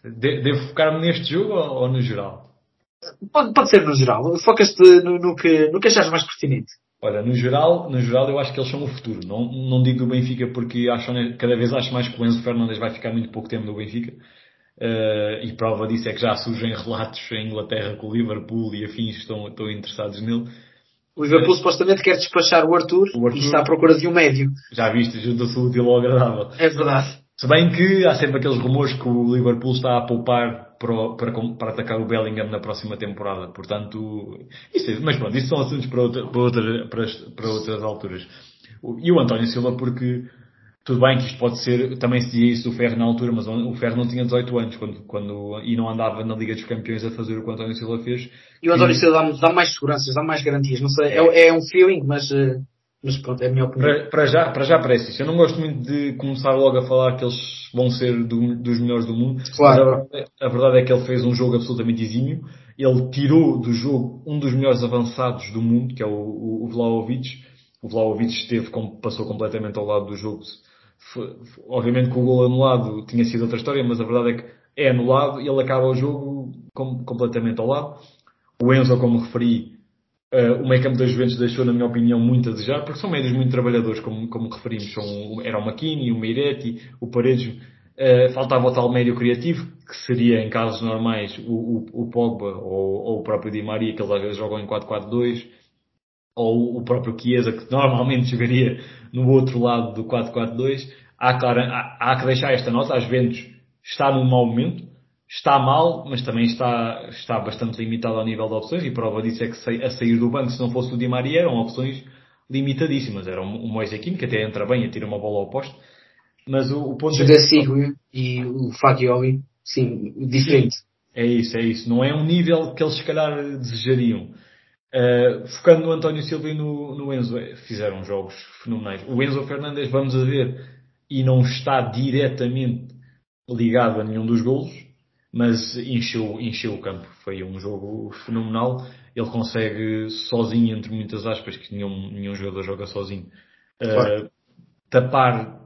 Devo focar-me neste jogo ou, ou, no geral? Pode, pode ser no geral. Focas-te no, no, que, no que achas mais pertinente. Olha, no geral, no geral eu acho que eles são o futuro. Não, não digo do Benfica porque acho, cada vez acho mais que o Enzo Fernandes vai ficar muito pouco tempo no Benfica. Uh, e prova disso é que já surgem relatos em Inglaterra que o Liverpool e afins estão, estão interessados nele. O Liverpool supostamente quer despachar o Arthur, o Arthur, e está à procura de um médio. Já viste, junta-se útil ao agradável. É verdade. Se bem que há sempre aqueles rumores que o Liverpool está a poupar para, para, para atacar o Bellingham na próxima temporada. Portanto, isso é, mas pronto, isso são assuntos para, outra, para, outra, para, para outras alturas. E o António Silva, porque tudo bem que isto pode ser, também se dizia isso do Ferro na altura, mas o Ferro não tinha 18 anos quando, quando, e não andava na Liga dos Campeões a fazer o que o António Silva fez. E o António Silva dá, dá mais seguranças, dá mais garantias, não sei, é, é um feeling, mas, eh, mas pronto, é a minha opinião. Para, para, já, para já parece isso. Eu não gosto muito de começar logo a falar que eles vão ser do, dos melhores do mundo. Claro. A, a, verdade é que ele fez um jogo absolutamente exímio. Ele tirou do jogo um dos melhores avançados do mundo, que é o, o, o Vlaovic. O Vlaovic esteve, passou completamente ao lado do jogo foi, obviamente que o gol anulado tinha sido outra história, mas a verdade é que é anulado e ele acaba o jogo com, completamente ao lado. O Enzo, como referi, uh, o meio campo das Juventus deixou, na minha opinião, muito a desejar, porque são médios muito trabalhadores, como, como referimos. São, era o Makini, o Meiretti, o Paredes. Uh, faltava o tal médio criativo, que seria, em casos normais, o, o, o Pogba ou, ou, o próprio Di Maria, que eles às vezes jogam em 4-4-2 ou o próprio Chiesa, que normalmente jogaria no outro lado do 4-4-2, há, claro, há, há, que deixar esta nota, às vezes está num mau momento, está mal, mas também está, está bastante limitado ao nível de opções, e prova disso é que a sair do banco, se não fosse o Di Maria, eram opções limitadíssimas. Era o Moise Aquino, que até entra bem e tira uma bola ao posto, mas o, o ponto... José Sigo e o Fagioli, sim, diferente. É isso, é isso. Não é um nível que eles se calhar desejariam. Uh, focando no António Silva e no, no, Enzo, eh, fizeram jogos fenomenais. O Enzo Fernandes, vamos a ver, e não está diretamente ligado a nenhum dos golos, mas encheu, encheu o campo. Foi um jogo fenomenal. Ele consegue, sozinho, entre muitas aspas, que nenhum, nenhum jogador joga sozinho, uh, tapar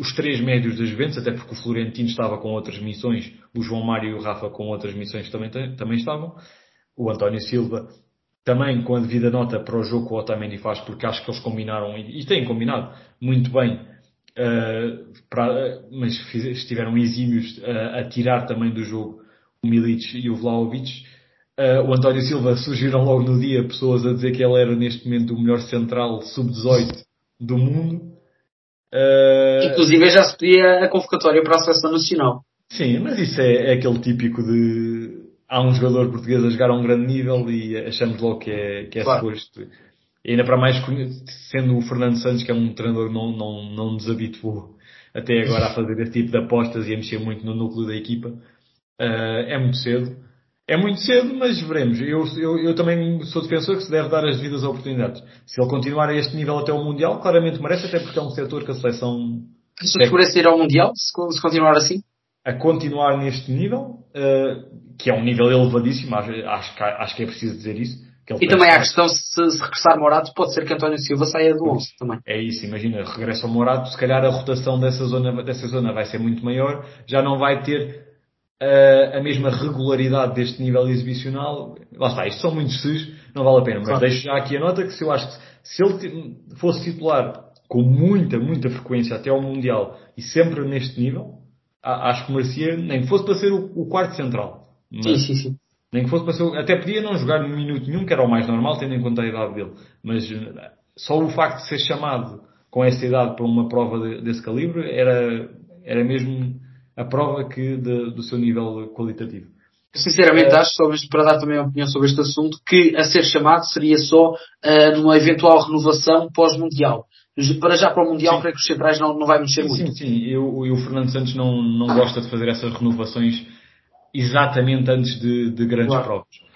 os três médios das Juventus, até porque o Florentino estava com outras missões, o João Mário e o Rafa com outras missões também, também estavam. O António Silva também com a devida nota para o jogo que o Otamendi faz, porque acho que eles combinaram, e têm combinado muito bem, uh, para, mas estiveram exímios uh, a tirar também do jogo o Milic e o Vlaovic. Uh, o António Silva surgiram logo no dia pessoas a dizer que ele era neste momento o melhor central sub-18 do mundo. Inclusive já se pedia a convocatória para a seleção nacional. Sim, mas isso é, é, aquele típico de há um jogador português a jogar a um grande nível e achamos logo que é, que é claro. suposto. E ainda para mais sendo o Fernando Santos, que é um treinador que não, não, não nos habituou até agora a fazer esse tipo de apostas e a mexer muito no núcleo da equipa. Uh, é muito cedo. É muito cedo, mas veremos. Eu, eu, eu também sou defensor que se deve dar as devidas oportunidades. Se ele continuar a este nível até o Mundial, claramente merece, até porque é um setor que a seleção. Achas que merece ir ao Mundial, se, continuar assim? A continuar neste nível, uh, que é um nível elevadíssimo, acho, acho, acho que é preciso dizer isso. E também há a questão, se, se regressar Morato, pode ser que António Silva saia do 11 também. É isso, imagina, regressa ao Morato, se calhar a rotação dessa zona, dessa zona vai ser muito maior, já não vai ter uh, a mesma regularidade deste nível exibicional. Lá está, isto são muitos SES, não vale a pena. Mas claro. deixo já aqui a nota que se eu acho que se ele fosse titular com muita, muita frequência até ao Mundial e sempre neste nível, acho que merecia, nem fosse para ser o, o quarto central. Mas, sim, sim, sim. Nem que fosse para ser, até podia não jogar um minuto nenhum, que era o mais normal, tendo em conta a idade dele. Mas eh, só o facto de ser chamado com essa idade para uma prova de, desse calibre era, era mesmo a prova que de, do seu nível qualitativo. Sinceramente, acho, sobre, para dar também a opinião sobre este assunto, que a ser chamado seria só uh, numa eventual renovação pós-mundial. Para já para o Mundial, sim. creio que os centrais não, não vai mexer sim, muito. Sim, sim. Eu, o Fernando Santos não, não gosta de fazer essas renovações exatamente antes de, de grandes claro. provas.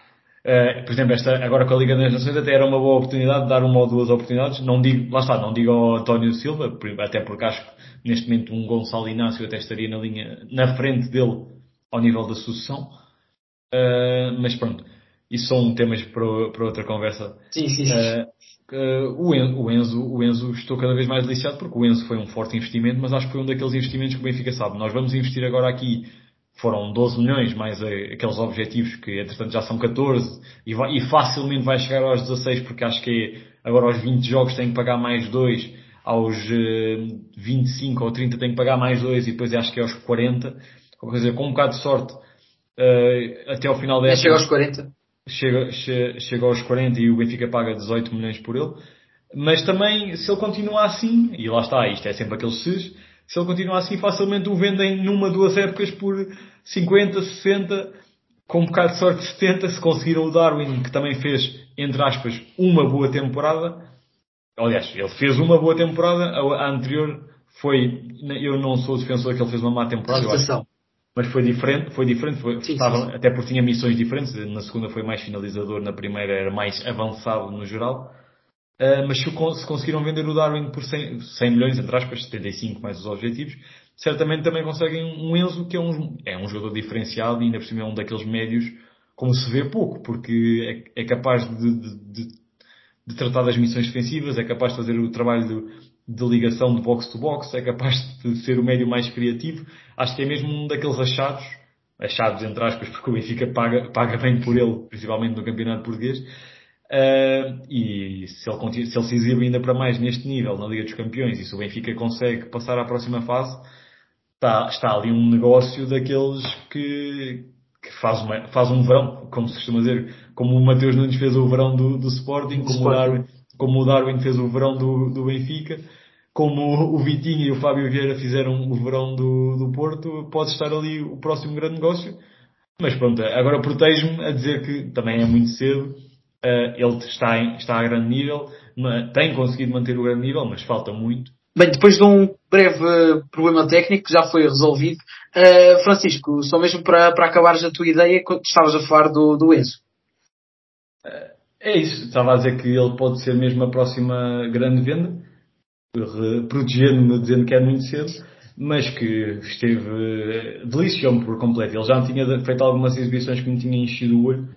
Uh, por exemplo, esta, agora com a Liga das Nações até era uma boa oportunidade de dar uma ou duas oportunidades. Não digo, lá está, não digo ao António Silva, até porque acho que neste momento um Gonçalo Inácio até estaria na linha, na frente dele ao nível da sucessão. Uh, mas pronto, isso são temas para, para outra conversa. Sim, sim. Uh, o, Enzo, o, Enzo, o Enzo estou cada vez mais deliciado porque o Enzo foi um forte investimento, mas acho que foi um daqueles investimentos que o Benfica sabe. Nós vamos investir agora aqui, foram 12 milhões, mais aqueles objetivos que entretanto já são 14 e, vai, e facilmente vai chegar aos 16 porque acho que agora aos 20 jogos tem que pagar mais 2 aos 25 ou 30 tem que pagar mais 2 e depois acho que é aos 40. Quer dizer, com um bocado de sorte, uh, até ao final da época. Chega aos 40. Chega, che, chega aos 40 e o Benfica paga 18 milhões por ele. Mas também, se ele continuar assim, e lá está, isto é sempre aquele SES, se ele continuar assim, facilmente o vendem numa, duas épocas por 50, 60, com um bocado de sorte 70, se conseguiram o Darwin, que também fez, entre aspas, uma boa temporada. Aliás, ele fez uma boa temporada, a, anterior foi, eu não sou defensor que ele fez uma má temporada, acho, mas foi diferente, foi diferente, foi, sim, estava, sim. até porque tinha missões diferentes, na segunda foi mais finalizador, na primeira era mais avançado no geral, uh, mas se, se, conseguiram vender o Darwin por 100, 100 milhões, entre aspas, 75 mais os objetivos, certamente também conseguem um Enzo que é um, é um jogador diferenciado e ainda por cima é um daqueles médios como se vê pouco, porque é, é capaz de, de, de, de, tratar das missões defensivas, é capaz de fazer o trabalho de ligação de box to box, é capaz de ser o médio mais criativo. Acho que é mesmo um daqueles achados, achados entre aspas, porque o Benfica paga, paga bem por ele, principalmente no campeonato português. Uh, e se ele, se ele se exibe ainda para mais neste nível, na Liga dos Campeões, e se o Benfica consegue passar à próxima fase, está, está ali um negócio daqueles que, que faz, uma, faz um verão, como se costuma dizer, como o Mateus Nunes fez o verão do, do Sporting, como Sporting. o Darwin, como o Darwin fez o verão do, do Benfica, como o Vitinho e o Fábio Vieira fizeram o verão do, do Porto, pode estar ali o próximo grande negócio. Mas pronto, agora protejo-me a dizer que também é muito cedo, ele está, em, está a grande nível, tem conseguido manter o grande nível, mas falta muito. Bem, depois de um breve problema técnico que já foi resolvido, uh, Francisco, só mesmo para, para acabares a tua ideia, estavas a falar do, do Enzo. Uh, é isso, estava a dizer que ele pode ser mesmo a próxima grande venda, protegendo-me dizendo que é muito cedo, mas que esteve deliciou-me por completo. Ele já tinha feito algumas exibições que me tinham enchido o olho,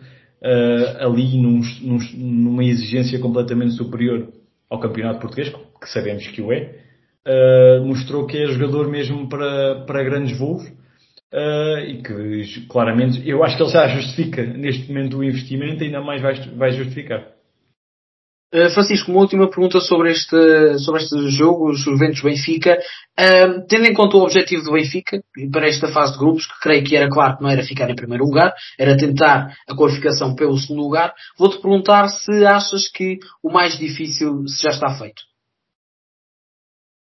uh, ali num, num, numa exigência completamente superior ao campeonato português, que sabemos que o é, uh, mostrou que é jogador mesmo para, para grandes voos Uh, e que claramente eu acho que ele já justifica neste momento o investimento, ainda mais vai, vai justificar. Uh, Francisco, uma última pergunta sobre este, sobre este jogo, os Juventus Benfica. Tendo em conta o objetivo do Benfica, para esta fase de grupos, que creio que era claro que não era ficar em primeiro lugar, era tentar a qualificação pelo segundo lugar, vou-te perguntar se achas que o mais difícil já está feito.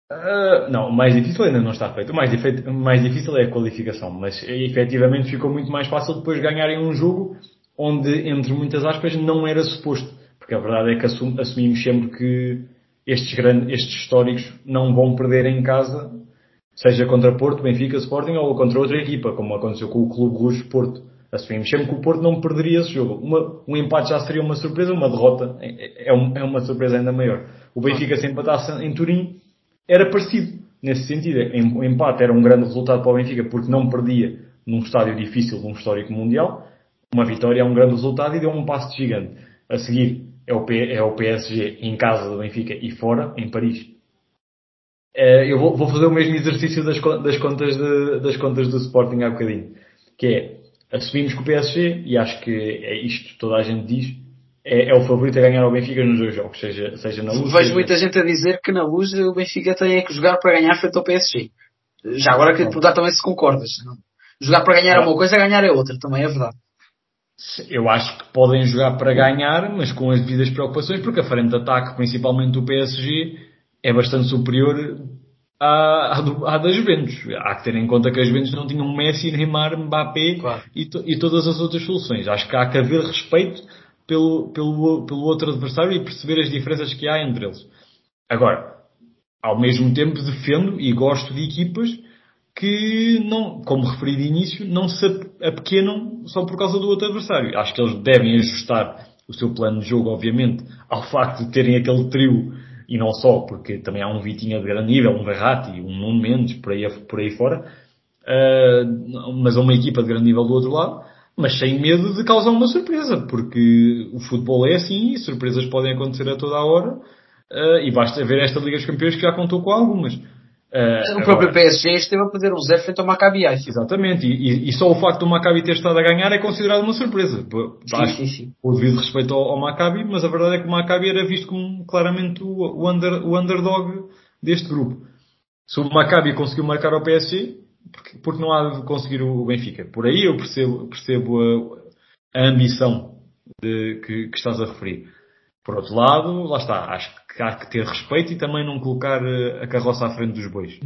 Uh, não, o mais difícil ainda não está feito. O mais, o mais difícil é a qualificação, mas efetivamente ficou muito mais fácil depois ganharem um jogo onde, entre muitas aspas, não era suposto. Porque a verdade é que assum, assumimos sempre que estes, grandes, estes históricos não vão perder em casa, seja contra Porto, Benfica, Sporting ou contra outra equipa, como aconteceu com o Clube Rouge Porto. Assumimos sempre que o Porto não perderia esse jogo. Uma, um empate já seria uma surpresa, uma derrota é, é, é uma surpresa ainda maior. O Benfica se empatasse em Turim era parecido nesse sentido. O empate era um grande resultado para o Benfica porque não perdia num estádio difícil, num histórico mundial. Uma vitória é um grande resultado e deu um passo gigante. A seguir é o, P, é o PSG em casa do Benfica e fora, em Paris. É, eu vou, vou, fazer o mesmo exercício das, das, contas de, das contas do Sporting há bocadinho. Que é, assumimos que o PSG, e acho que é isto toda a gente diz, é, é, o favorito a ganhar ao Benfica nos dois jogos, seja, seja na luz. Vejo seja... muita gente a dizer que na luz o Benfica tem que jogar para ganhar frente ao PSG. Já agora te perguntar também se concordas. Jogar para ganhar é uma coisa, ganhar é outra, também é verdade. Eu acho que podem jogar para ganhar, mas com as devidas preocupações, porque a frente de ataque, principalmente do PSG, é bastante superior à, à, do, à das Juventus. Há que ter em conta que as Juventus não tinham Messi, Neymar, Mbappé claro. e, to, e todas as outras soluções. Acho que há que haver respeito pelo, pelo, pelo outro adversário e perceber as diferenças que há entre eles. Agora, ao mesmo tempo defendo e gosto de equipas que não, como referi de início, não se apequenam só por causa do outro adversário. Acho que eles devem ajustar o seu plano de jogo, obviamente, ao facto de terem aquele trio, e não só, porque também há um Vitinha de grande nível, um Verratti, um Nuno Mendes, por aí, por aí fora, uh, mas uma equipa de grande nível do outro lado, mas sem medo de causar uma surpresa, porque o futebol é assim e surpresas podem acontecer a toda a hora, uh, e basta ver esta Liga dos Campeões que já contou com algumas. Uh, o próprio agora, PSG esteve a fazer um zero frente ao Maccabi Exatamente, e, e, só o facto do Maccabi ter estado a ganhar é considerado uma surpresa. Sim, sim, sim. O devido respeito ao, ao, Maccabi, mas a verdade é que o Maccabi era visto como claramente o, o, under, o underdog deste grupo. Se o Maccabi conseguiu marcar ao PSG, porque, porque não há de conseguir o Benfica. Por aí eu percebo, percebo a, a ambição de, que, que estás a referir. Por outro lado, lá está, acho que há que ter respeito e também não colocar eh, a carroça à frente dos bois.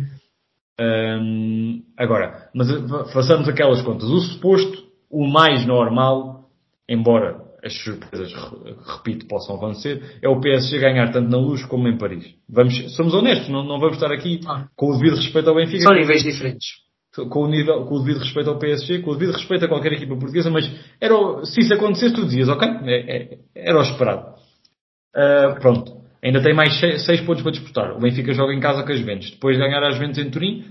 Agora, mas eh, façamos aquelas contas. O suposto, o mais normal, embora as surpresas, repito, possam acontecer, é o PSG ganhar tanto na Luz como em Paris. Vamos, somos honestos, não, não vamos estar aqui ah. com o devido respeito ao Benfica. São níveis diferentes com o, nível, com o devido respeito ao PSG, com o devido respeito a qualquer equipa portuguesa, mas era, se isso acontecesse, tu dizias, ok, é, é, era o esperado. Uh, pronto. Ainda tem mais 6 pontos para disputar. O Benfica joga em casa com as Juventus. Depois de ganhar as Juventus em Turim,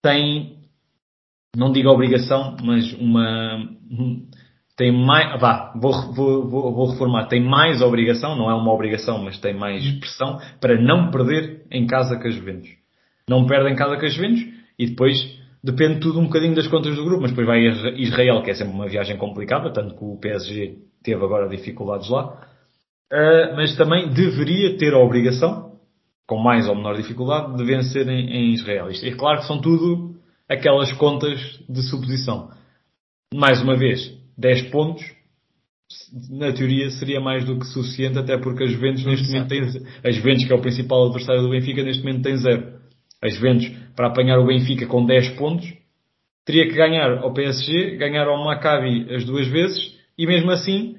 tem, não digo obrigação, mas uma, tem mais, vá, vou, vou, vou, vou reformar, tem mais obrigação, não é uma obrigação, mas tem mais pressão para não perder em casa com as Juventus. Não perde em casa com as Juventus e depois depende tudo um bocadinho das contas do grupo, mas depois vai a Israel, que é sempre uma viagem complicada, tanto que o PSG teve agora dificuldades lá. Uh, mas também deveria ter a obrigação, com mais ou menor dificuldade, de vencer em, em Israel. Isto é claro que são tudo aquelas contas de suposição. Mais uma vez, 10 pontos, na teoria seria mais do que suficiente, até porque as Juventus neste momento têm, as Juventus que é o principal adversário do Benfica neste momento tem zero. As Juventus, para apanhar o Benfica com 10 pontos, teria que ganhar ao PSG, ganhar ao Maccabi as duas vezes, e mesmo assim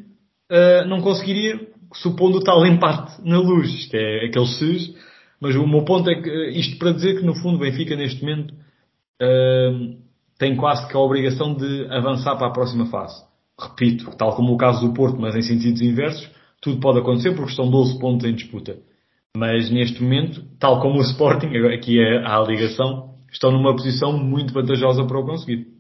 uh, não conseguiria supondo tal empate na luz. Isto é aquele SUS. Mas o meu ponto é que, isto para dizer que no fundo o Benfica neste momento uh, tem quase que a obrigação de avançar para a próxima fase. Repito, tal como o caso do Porto, mas em sentidos inversos, tudo pode acontecer porque estão 12 pontos em disputa. Mas neste momento, tal como o Sporting, aqui é a ligação, estão numa posição muito vantajosa para o conseguir.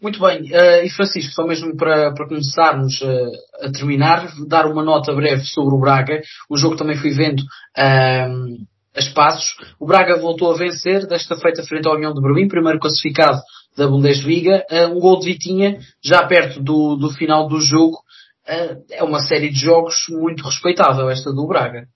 Muito bem, uh, e Francisco, só mesmo para, para começarmos uh, a terminar, dar uma nota breve sobre o Braga. O jogo também fui vendo uh, as passos. O Braga voltou a vencer, desta feita frente à União de Berlim, primeiro classificado da Bundesliga. Uh, um gol de Vitinha, já perto do, do final do jogo. é uma série de jogos muito respeitável esta do Braga.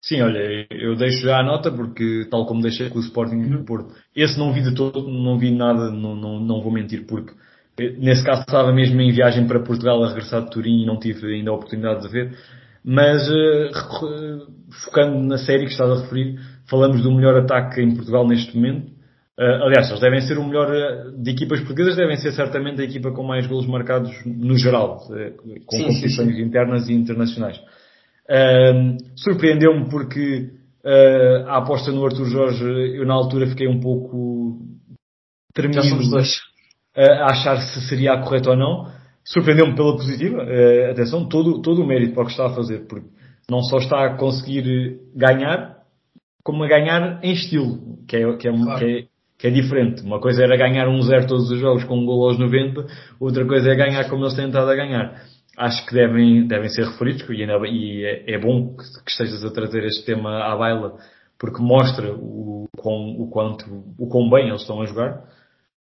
Sim, olha, eu deixo já a nota porque, tal como deixei com o Sporting uhum. Porto, esse não vi de todo, não vi nada, não, não, não vou mentir, porque eh, nesse caso estava mesmo em viagem para Portugal a regressar de Turim e não tive ainda a oportunidade de ver. Mas, uh, focando na série que estás a referir, falamos do melhor ataque em Portugal neste momento. Uh, aliás, eles devem ser o melhor de equipas portuguesas, devem ser certamente a equipa com mais golos marcados no geral, com sim, competições sim, sim. internas e internacionais. Uh, Surpreendeu-me porque uh, a aposta no Arthur Jorge, eu na altura fiquei um pouco tremido a achar se seria a correta ou não. Surpreendeu-me pela positiva. Uh, atenção, todo, todo o mérito para o que está a fazer, porque não só está a conseguir ganhar, como a ganhar em estilo, que é, que é, claro. que é, que é diferente. Uma coisa era ganhar um zero todos os jogos com um gol aos 90, outra coisa é ganhar como eles têm estado a ganhar acho que devem, devem ser referidos e, é, é, bom que, que, estejas a trazer este tema à baila porque mostra o, quão, o quanto, o quão bem eles estão a jogar.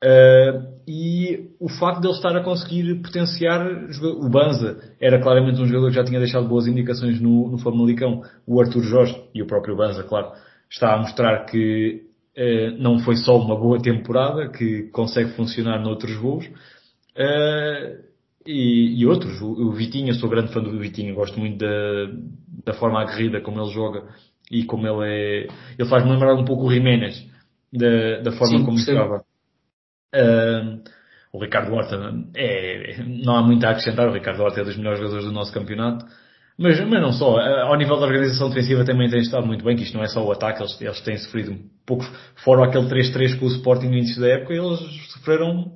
Uh, e o facto de ele estar a conseguir potenciar o Banza era claramente um jogador que já tinha deixado boas indicações no, no Famalicão. O Arthur Jorge e o próprio Banza, claro, está a mostrar que uh, não foi só uma boa temporada, que consegue funcionar noutros voos. Uh, e, e outros. O, o Vitinha, sou grande fã do Vitinha, gosto muito da, da forma aguerrida como ele joga e como ele é. Ele faz-me lembrar um pouco o Jiménez, da, da forma Sim, como jogava. Uh, o Ricardo Horta é, não há muito a acrescentar, o Ricardo Horta é dos melhores jogadores do nosso campeonato. Mas, mas não só, ao nível da organização defensiva também tem estado muito bem, que isto não é só o ataque, eles, eles têm sofrido um pouco, fora aquele 3-3 com o Sporting no início da época, eles sofreram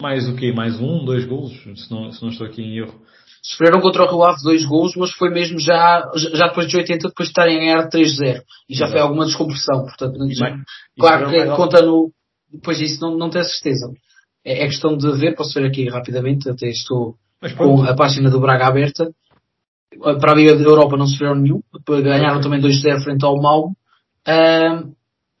mais o quê? Mais um, dois golos? Se não, se não estou aqui em erro. Sofreram contra o Rio Ave dois golos, mas foi mesmo já, já depois de 80, depois de estarem a ganhar 3-0. E já Exato. foi alguma descompressão, portanto, já, claro que conta no, depois disso não, não tenho certeza. É, é, questão de ver, posso ver aqui rapidamente, até estou com a página do Braga aberta. Para a Liga da Europa não sofreram nenhum, ganharam também 2-0 frente ao Malmo.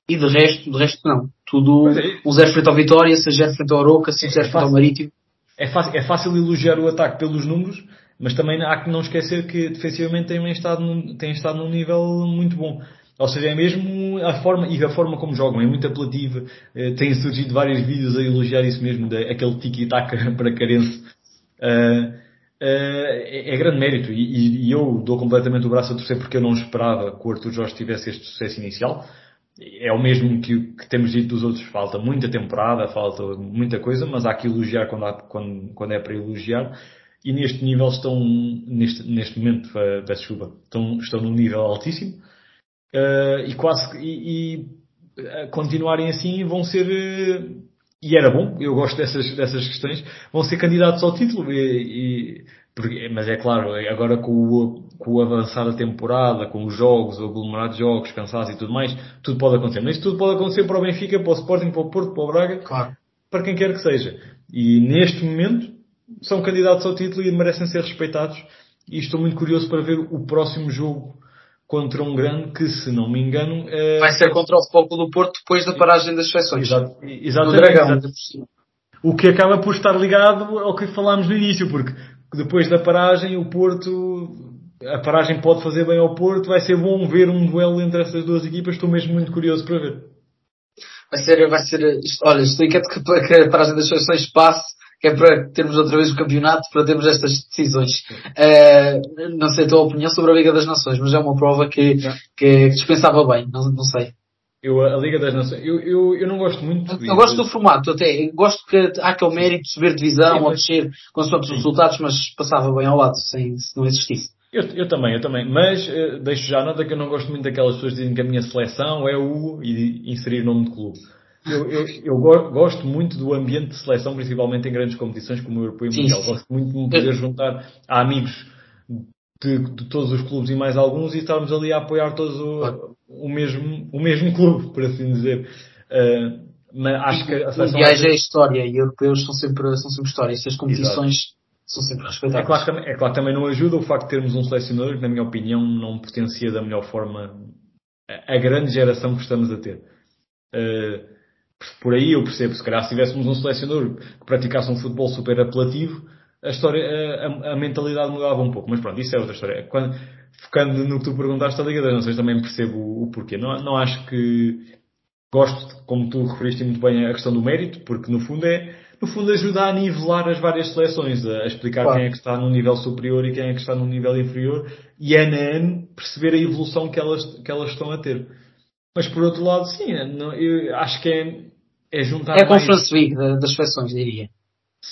E de resto, de resto não. Tudo é. um zero frente ao Vitória, seja zero frente ao Oroca, seja zero é frente ao Marítimo. É fácil, é fácil elogiar o ataque pelos números, mas também há que não esquecer que defensivamente tem estado num, tem estado num nível muito bom. Ou seja, é mesmo a forma, e a forma como jogam, é muito apelativa. Eh, têm surgido vários vídeos a elogiar isso mesmo, de, aquele tiki-taka para carense. Uh, uh, é, é, grande mérito e, e, eu dou completamente o braço a torcer porque eu não esperava que o Arthur Jorge tivesse este sucesso inicial é o mesmo que, que, temos dito dos outros. Falta muita temporada, falta muita coisa, mas há que elogiar quando, há, quando, quando é para elogiar. E neste nível estão, neste, neste momento, uh, peço desculpa, estão, estão num nível altíssimo. Uh, e quase, e, e uh, continuarem assim vão ser, e era bom, eu gosto dessas, dessas questões, vão ser candidatos ao título. E porque, mas é claro, agora com o, com o avançar da temporada, com os jogos, o aglomerado de jogos, cansaço e tudo mais, tudo pode acontecer. Mas isso tudo pode acontecer para o Benfica, para o Sporting, para o Porto, para o Braga, claro. para quem quer que seja. E neste momento são candidatos ao título e merecem ser respeitados. E estou muito curioso para ver o próximo jogo contra um grande que, se não me engano, é... vai ser contra o Futebol do Porto depois da paragem das seleções. Exato, exatamente. O que acaba por estar ligado ao que falámos no início, porque depois da paragem, o Porto, a paragem pode fazer bem ao Porto, vai ser bom ver um duelo entre essas duas equipas, estou mesmo muito curioso para ver. Vai ser, vai ser, olha, estou inquieto que, que a paragem das seleções passe, que é para termos outra vez o campeonato, para termos estas decisões. Uh, não sei a tua opinião sobre a Liga das Nações, mas é uma prova que, que, dispensava bem, não, não sei. Eu, a Liga das Nações, eu, eu, eu não gosto muito. Eu, eu gosto do formato, até. Gosto que há aquele mérito de subir divisão Sim, ou descer com os resultados, mas passava bem ao lado, sem, se não existisse. Eu, eu também, eu também. Mas uh, deixo já nota que eu não gosto muito daquelas pessoas que dizem que a minha seleção é o e inserir nome de clube. Eu, eu, eu, gosto muito do ambiente de seleção, principalmente em grandes competições como o Europeu e Mundial. Gosto muito de me poder juntar a amigos de, de, todos os clubes e mais alguns e estarmos ali a apoiar todos o, o, mesmo, o mesmo clube, por assim dizer. Uh, mas acho que a seleção. Mundiais é história e europeus são sempre, são sempre história. Estas competições Exato. são sempre respeitadas. É claro, que, é claro que também não ajuda o facto de termos um selecionador que, na minha opinião, não potencia da melhor forma a, a grande geração que estamos a ter. Uh, por aí eu percebo, se calhar se tivéssemos um selecionador que praticasse um futebol super apelativo, a história, a, a, mentalidade mudava um pouco. Mas pronto, isso é outra história. Quando, focando no que tu perguntaste, a Liga das Nações também percebo o, o porquê. Não, não acho que gosto, como tu referiste muito bem, a questão do mérito, porque no fundo é, no fundo ajuda a nivelar as várias seleções, a explicar claro. quem é que está num nível superior e quem é que está num nível inferior e ano a ano perceber a evolução que elas, que elas estão a ter. Mas por outro lado, sim, eu acho que é, é juntar. É a Conference League das seleções, diria.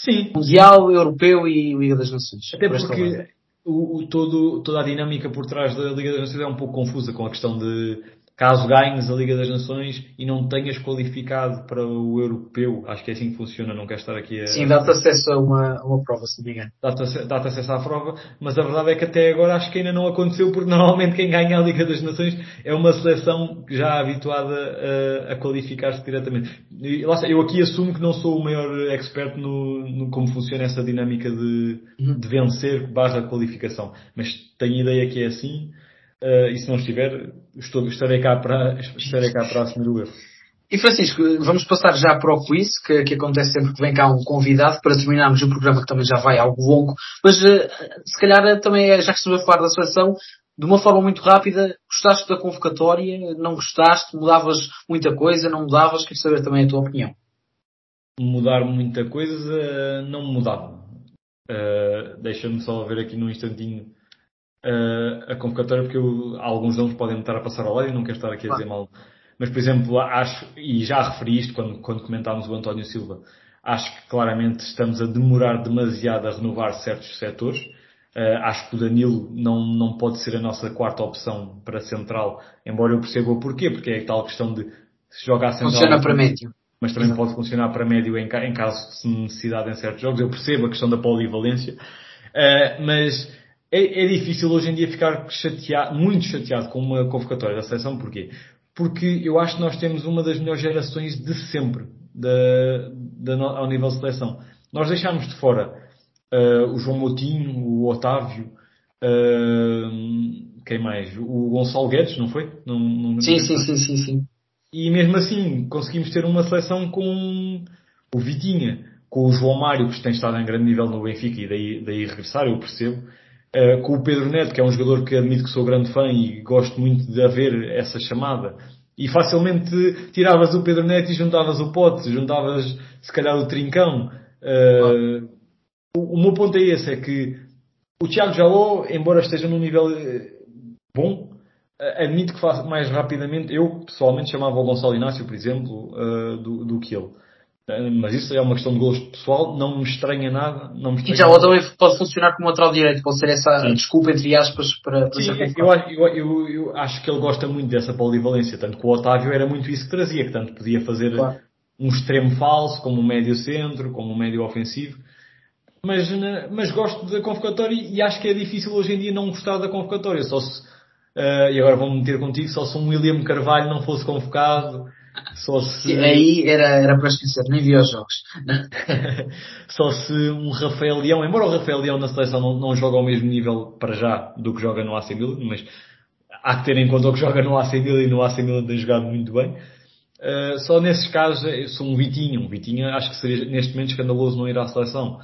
Sim. Mundial, Europeu e Liga das Nações. Até porque o, o, todo, toda a dinâmica por trás da Liga das Nações é um pouco confusa com a questão de caso ganhes a Liga das Nações e não tenhas qualificado para o europeu, acho que é assim que funciona, não quero estar aqui a... Sim, dá-te acesso a uma, uma prova, se não me engano. Dá-te dá acesso à prova, mas a verdade é que até agora acho que ainda não aconteceu, porque normalmente quem ganha a Liga das Nações é uma seleção já habituada a, a qualificar-se diretamente. Eu aqui assumo que não sou o maior expert no, no como funciona essa dinâmica de, uhum. de vencer barra qualificação, mas tenho ideia que é assim. Uh, e se não estiver, estou, estarei, cá para, estarei cá para assumir o erro. E Francisco, vamos passar já para o quiz, que, que acontece sempre que vem cá um convidado, para terminarmos o programa que também já vai algo longo. Mas uh, se calhar eh, também, é, já que estamos a falar da seleção, de uma forma muito rápida, gostaste da convocatória? Não gostaste? Mudavas muita coisa? Não mudavas? Quero saber também a tua opinião. Mudar muita coisa, não mudava. Uh, Deixa-me só ver aqui num instantinho uh, a convocatória, porque eu, alguns deles podem estar a passar ao lado e não quero estar aqui a dizer mal. Mas, por exemplo, acho, e já referi isto quando, quando comentámos o António Silva, acho que claramente estamos a demorar demasiado a renovar certos setores. Uh, acho que o Danilo não, não pode ser a nossa quarta opção para central, embora eu perceba o porquê, porque é tal questão de se jogar central. Funciona para médio. Mas também Exato. pode funcionar para médio em, em caso de necessidade em certos jogos. Eu percebo a questão da polivalência. Uh, mas é, é, difícil hoje em dia ficar chateado, muito chateado com uma convocatória da seleção. Porquê? Porque eu acho que nós temos uma das melhores gerações de sempre da, da, ao nível de seleção. Nós deixámos de fora uh, o João Moutinho, o Otávio, uh, quem mais? O Gonçalo Guedes, não foi? Não, não, sim, sim, sim, sim, sim. E mesmo assim conseguimos ter uma seleção com o Vitinha, com o João Mário, que tem estado em grande nível no Benfica e daí, daí regressar, eu percebo Uh, com o Pedro Neto, que é um jogador que admito que sou grande fã e gosto muito de haver essa chamada. E facilmente tiravas o Pedro Neto e juntavas o Pote, juntavas se calhar o Trincão. Uh, o, o, meu ponto é esse, é que o Thiago Jaló, embora esteja num nível eh, bom, admito que mais rapidamente, eu pessoalmente chamava o Gonçalo Inácio, por exemplo, uh, do, do que ele. Mas isso é uma questão de gosto pessoal, não me estranha nada. Não me estranha e já o também pode funcionar como lateral direito, pode ser essa Sim. desculpa, entre aspas, para, para Sim, eu, eu, eu, eu, acho que ele gosta muito dessa polivalência, tanto que o Otávio era muito isso que trazia, que tanto podia fazer claro. um extremo falso, como um médio centro, como um médio ofensivo. Mas, mas gosto da convocatória e acho que é difícil hoje em dia não gostar da convocatória. Só se, uh, e agora vou-me meter contigo, só se um William Carvalho não fosse convocado, só se... Aí era, era para esquecer, nem via os jogos. Só se um Rafael Leão, embora o Rafael Leão na seleção não, não joga ao mesmo nível para já do que joga no AC Milan, mas há que ter em conta o que joga no AC Milan e no AC Milan tem jogado muito bem. Uh, só nesses casos, eu sou um Vitinho. Um Vitinho acho que seria neste momento escandaloso não ir à seleção.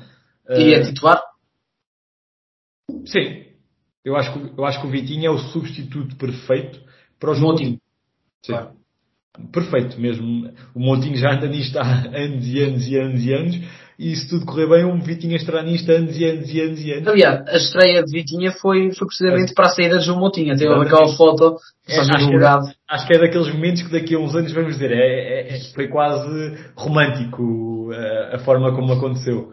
Uh, Iria titular? Sim. Eu acho, que, eu acho que o Vitinho é o substituto perfeito para os Montinho. Sim. Claro perfeito mesmo. O Montinho já anda nisto há anos e anos e anos e anos. E se tudo correr bem, o Vitinha estará nisto anos e anos e anos e anos. Aliás, a estreia de Vitinha foi, foi precisamente é. para a saída de João Montinha. Teve aquela foto, é, acho, que é, acho que é daqueles momentos que daqui a uns anos vamos dizer, é, é, é foi quase romântico a, eh, a forma como aconteceu.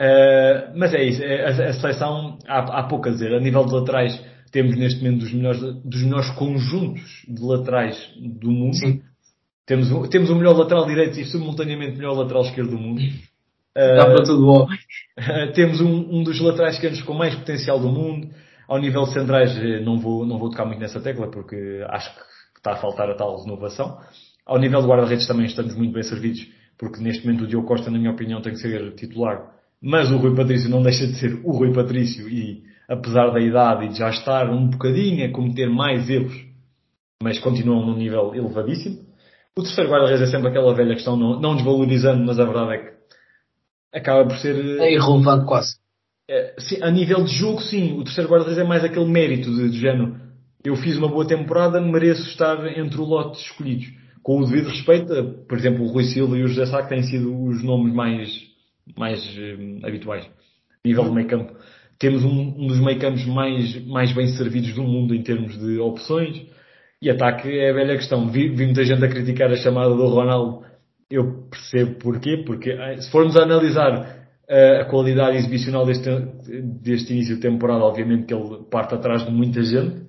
Uh, mas é isso, a, a seleção há, há pouco a dizer. A nível de laterais, temos neste momento dos melhores, dos melhores conjuntos de laterais do mundo. Sim. Temos, temos o melhor lateral direito e simultaneamente o melhor lateral esquerdo do mundo. Dá para tudo homem. temos um, um, dos laterais esquerdos com mais potencial do mundo. Ao nível de centrais, eh, não vou, não vou tocar muito nessa tecla porque acho que está a faltar a tal renovação. Ao nível de guarda-redes também estamos muito bem servidos porque neste momento o Diogo Costa, na minha opinião, tem que ser titular. Mas o Rui Patrício não deixa de ser o Rui Patrício e, apesar da idade e de já estar um bocadinho a cometer mais erros, mas continua num nível elevadíssimo. O terceiro guarda-redes é sempre aquela velha questão, não, não desvalorizando, mas a verdade é que acaba por ser. É irrelevante quase. é, sim, a nível de jogo, sim. O terceiro guarda-redes é mais aquele mérito de, de género. Eu fiz uma boa temporada, mereço estar entre o lote de escolhidos. Com o devido respeito, por exemplo, o Rui Silva e o José Sá, que têm sido os nomes mais, mais hum, habituais. A nível do meio campo. Temos um, um dos meio campos mais, mais bem servidos do mundo em termos de opções. E ataque é a velha questão. Vi, vi muita gente a criticar a chamada do Ronaldo. Eu percebo porquê. Porque eh, se formos a analisar a qualidade exibicional deste, deste início de temporada, obviamente que ele parte atrás de muita gente,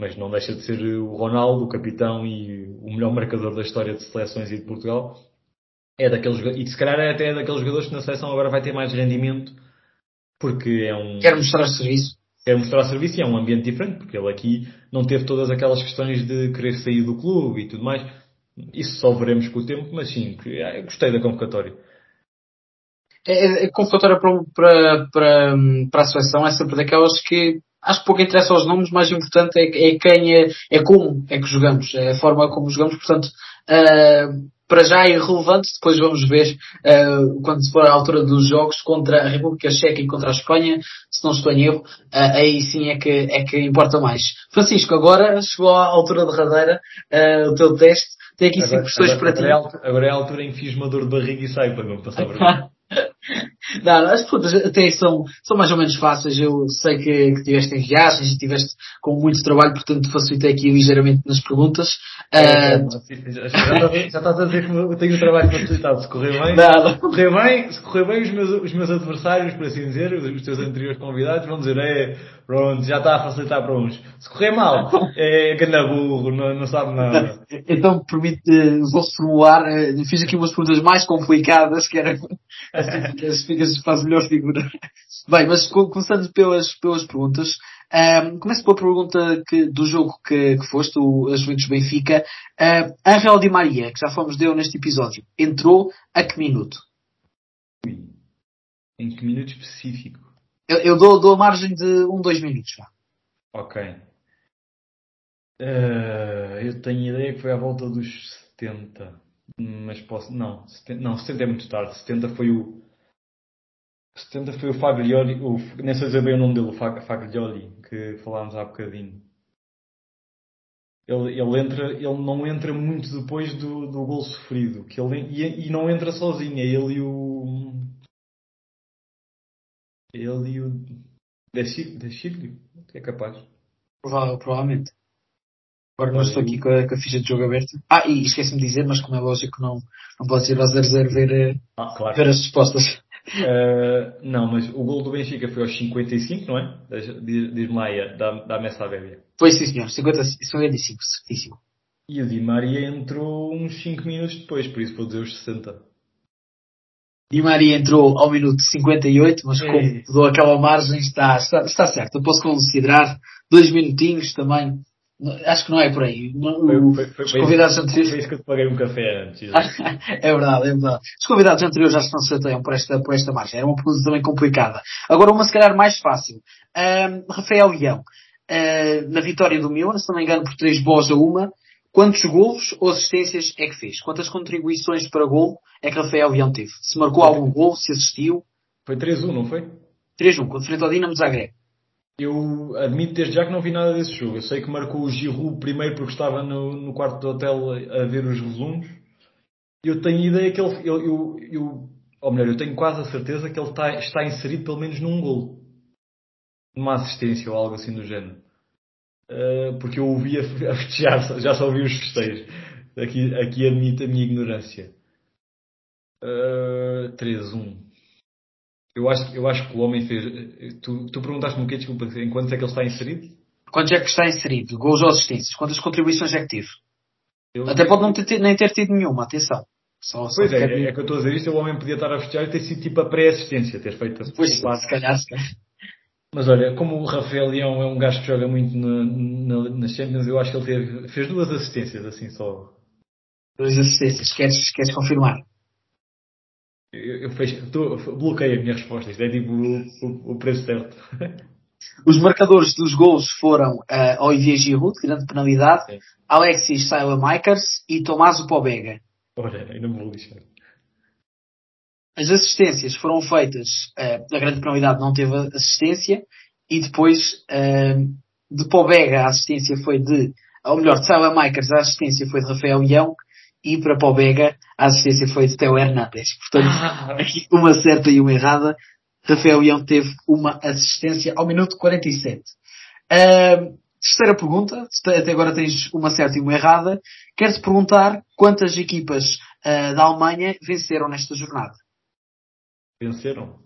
mas não deixa de ser o Ronaldo, o capitão e o melhor marcador da história de seleções e de Portugal. É daqueles, e se calhar é até daqueles jogadores que na seleção agora vai ter mais rendimento, porque é um. Quer mostrar serviço. Quer mostrar serviço e é um ambiente diferente, porque ele aqui não teve todas aquelas questões de querer sair do clube e tudo mais. Isso só veremos com o tempo, mas sim, gostei da convocatória é, é convocatória para, para, para, para a seleção é sempre daquelas que acho que pouco interessa aos nomes, mais importante é, é quem é, é como é que jogamos, é a forma como jogamos, portanto, uh, para já é irrelevante, depois vamos ver uh, quando for a altura dos jogos contra a República Checa e contra a Espanha, se não estou em erro, uh, aí sim é que, é que importa mais. Francisco, agora chegou à altura derradeira, uh, o teu teste, tem aqui agora, cinco questões para ti. É agora é a altura em que fiz uma dor de barriga e sai para não passar por Não, as perguntas até são, são mais ou menos fáceis. Eu sei que, que tiveste em viagens e tiveste com muito trabalho, portanto facilitei aqui ligeiramente nas perguntas. É, uh... já, já, estás a dizer que eu tenho o trabalho facilitado. Se correr bem, se correr bem, se correr bem os, meus, os meus adversários, por assim dizer, os, os teus anteriores convidados, vão dizer, é, pronto, já está a facilitar para uns. Se correr mal, é ganda burro, não, não sabe nada. Então, permite, vou reformular, eh, fiz aqui umas perguntas mais complicadas, que era assim, ficas, faz melhor figura. Bem, mas começando pelas, pelas perguntas, um, ehm, começo pela pergunta que, do jogo que, que foste, o Juventus Benfica. Uh, Angel Di Maria, que já fomos deu neste episódio, entrou a que minuto? Em que minuto específico? Eu, eu dou, dou a margem de um, dois minutos. Já. Ok. Uh, eu tenho ideia que foi à volta dos 70. Mas posso. Não, 70, não, 70 é muito tarde. 70 foi o. 70 foi o Faglioli, o, nem sei dizer bem o nome dele, o Faglioli, que falámos há bocadinho. Ele, ele, entra, ele não entra muito depois do, do gol sofrido, que ele, e, e não entra sozinho, é ele e o. Ele e o. Deschilio, que é capaz. Provavelmente. Agora não estou aqui com a, com a, ficha de jogo aberta. Ah, e esqueci-me de dizer, mas como é lógico, não, não pode ir ao 0-0 ver, eh, ah, claro. ver as respostas. Uh, não, mas o gol do Benfica foi aos 55, não é? Diz-me lá, dá, dá-me essa Bébia. Foi sim, senhor. 50, 55, certíssimo. E o Di Maria entrou uns 5 minutos depois, por isso vou dizer os 60. Di Maria entrou ao minuto 58, mas como é dou aquela margem, está, está, está certo. Eu posso considerar dois minutinhos também Acho que não é por aí. Foi, foi, foi, os convidados anteriores. Foi isso que eu te paguei um café antes. é verdade, é verdade. Os convidados anteriores já se não se chateiam por esta, por esta marcha. Era uma pergunta também complicada. Agora uma se calhar mais fácil. Um, Rafael Leão, uh, na vitória do Milan, se não me engano, por 3 bolas a uma, quantos golos ou assistências é que fez? Quantas contribuições para gol é que Rafael Leão teve? Se marcou algum gol, se assistiu? Foi 3-1, não foi? 3-1, quando frente ao Dinamo Zagreb. Eu admito desde já que não vi nada desse jogo. Eu sei que marcou o Giroud primeiro porque estava no, no quarto do hotel a ver os resumos. Eu tenho ideia que ele, eu, eu, eu, ou melhor, eu tenho quase a certeza que ele está, está inserido pelo menos num gol. Numa assistência ou algo assim do género. Uh, porque eu ouvi a, a festejar, já só ouvi os festejos. Aqui, aqui admito a minha ignorância. Uh, 3-1. Eu acho, eu acho que o homem fez. Tu, tu perguntaste-me o quê? Desculpa, em quantos é que ele está inserido? Quantos é que está inserido? Gols ou assistências? Quantas contribuições é que teve? Eu... Até pode não ter, nem ter tido nenhuma, atenção. Só, pois só é, é, é que eu estou a dizer isto, o homem podia estar a festejar e ter sido tipo a pré-assistência, ter feito a Pois, se calhar, se calhar. Mas olha, como o Rafael Leão é um gajo que joga muito na, na, nas Champions, eu acho que ele teve, fez duas assistências, assim só. Duas assistências, queres, queres confirmar? Eu, eu fecho, tô, bloqueio a minha resposta. Isto é tipo o, o, preço certo. Os marcadores dos gols foram uh, Olivier Giroud, grande penalidade, Sim. Alexis Saila Makers e Tomás Pobega. Olha, ainda me vou lixar. As assistências foram feitas, uh, a grande penalidade não teve assistência, e depois uh, de Pobega a assistência foi de, ou melhor, de Sala Makers a assistência foi de Rafael Leão, e para Pobega a assistência foi de Teo Hernandes. Portanto, aqui uma certa e uma errada. Rafael Leão teve uma assistência ao minuto 47. Uh, terceira pergunta, até agora tens uma certa e uma errada. Quero-te perguntar quantas equipas uh, da Alemanha venceram nesta jornada? Venceram?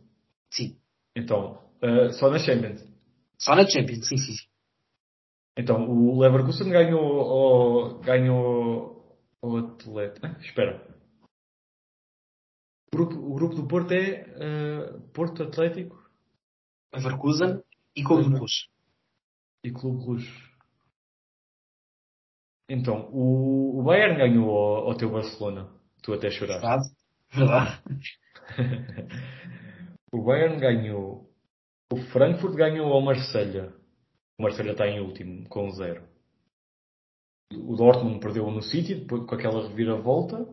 Sim. Então, uh, só na Champions? Só na Champions, sim, sim. Então, o Leverkusen ganhou, o, ganhou o Atlético. Ah, espera. O grupo, o grupo do Porto é uh, Porto Atlético? Leverkusen e Clube Rouge. E Clube Rouge. Então, o, o Bayern ganhou ao, ao teu Barcelona. Tu até choraste. Verdade. o Bayern ganhou. O Frankfurt ganhou ao Marselha. O Marselha está em último, com zero. O Dortmund perdeu no City, com aquela reviravolta.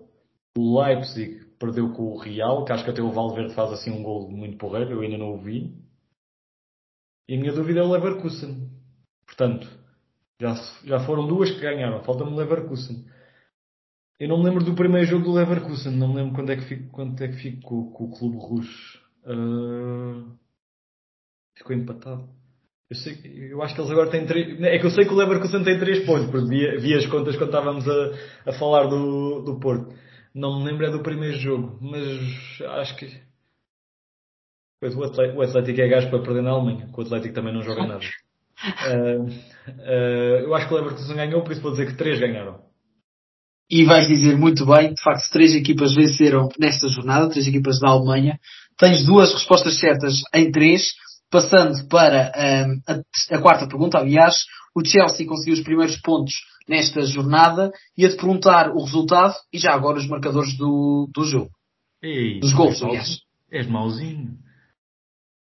O Leipzig perdeu com o Real, que acho que até o Valverde faz assim um gol muito porreiro, eu ainda não o vi. E a minha dúvida é o Leverkusen. Portanto, já, já foram duas que ganharam, falta-me o Leverkusen. Eu não me lembro do primeiro jogo do Leverkusen, não me lembro quando é que fico, é que fico com, o Clube Russo. Uh... Ficou empatado. Eu, sei, eu acho que eles agora têm três. É que eu sei que o Leverkusen tem três pontos, porque vi, vi as contas quando estávamos a, a falar do, do Porto. Não me lembro é do primeiro jogo, mas acho que. O Atlético, o Atlético é gajo para perder na Alemanha, que o Atlético também não joga nada. Uh, uh, eu acho que o Leverkusen ganhou, por isso vou dizer que três ganharam. E vais dizer muito bem, de facto, três equipas venceram nesta jornada, três equipas da Alemanha. Tens duas respostas certas em três. Passando para um, a, a, quarta pergunta, aliás, o Chelsea conseguiu os primeiros pontos nesta jornada. e a te perguntar o resultado e já agora os marcadores do, do jogo. Ei, Dos gols, aliás. És mauzinho.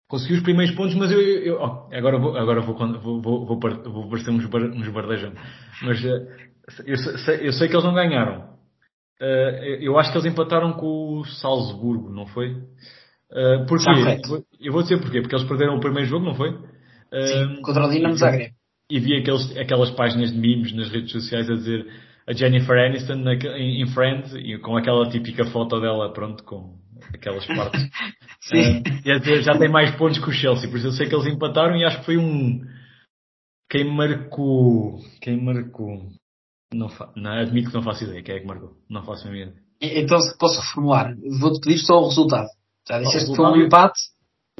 Conseguiu os primeiros pontos, mas eu, eu, eu oh, agora vou, agora vou, vou, vou, vou, vou parecer uns, bar, uns bardejão. Mas uh, eu sei, eu sei que eles não ganharam. Uh, eu acho que eles empataram com o Salzburgo, não foi? Uh, porquê? Eu vou dizer porquê. Porque eles perderam o primeiro jogo, não foi? Sim, contra o Dinamo Zagreb. E vi aqueles, aquelas páginas de memes nas redes sociais a dizer a Jennifer Aniston na, em, em, Friends e com aquela típica foto dela, pronto, com aquelas partes. Sim. Uh, já tem mais pontos que o Chelsea, por isso eu sei que eles empataram e acho que foi um. Quem marcou. Quem marcou. Não, fa... não admito que não faço ideia. Quem é que marcou? Não faço a minha ideia. Então, se posso reformular, vou-te pedir só o resultado. Já disseste que foi um empate?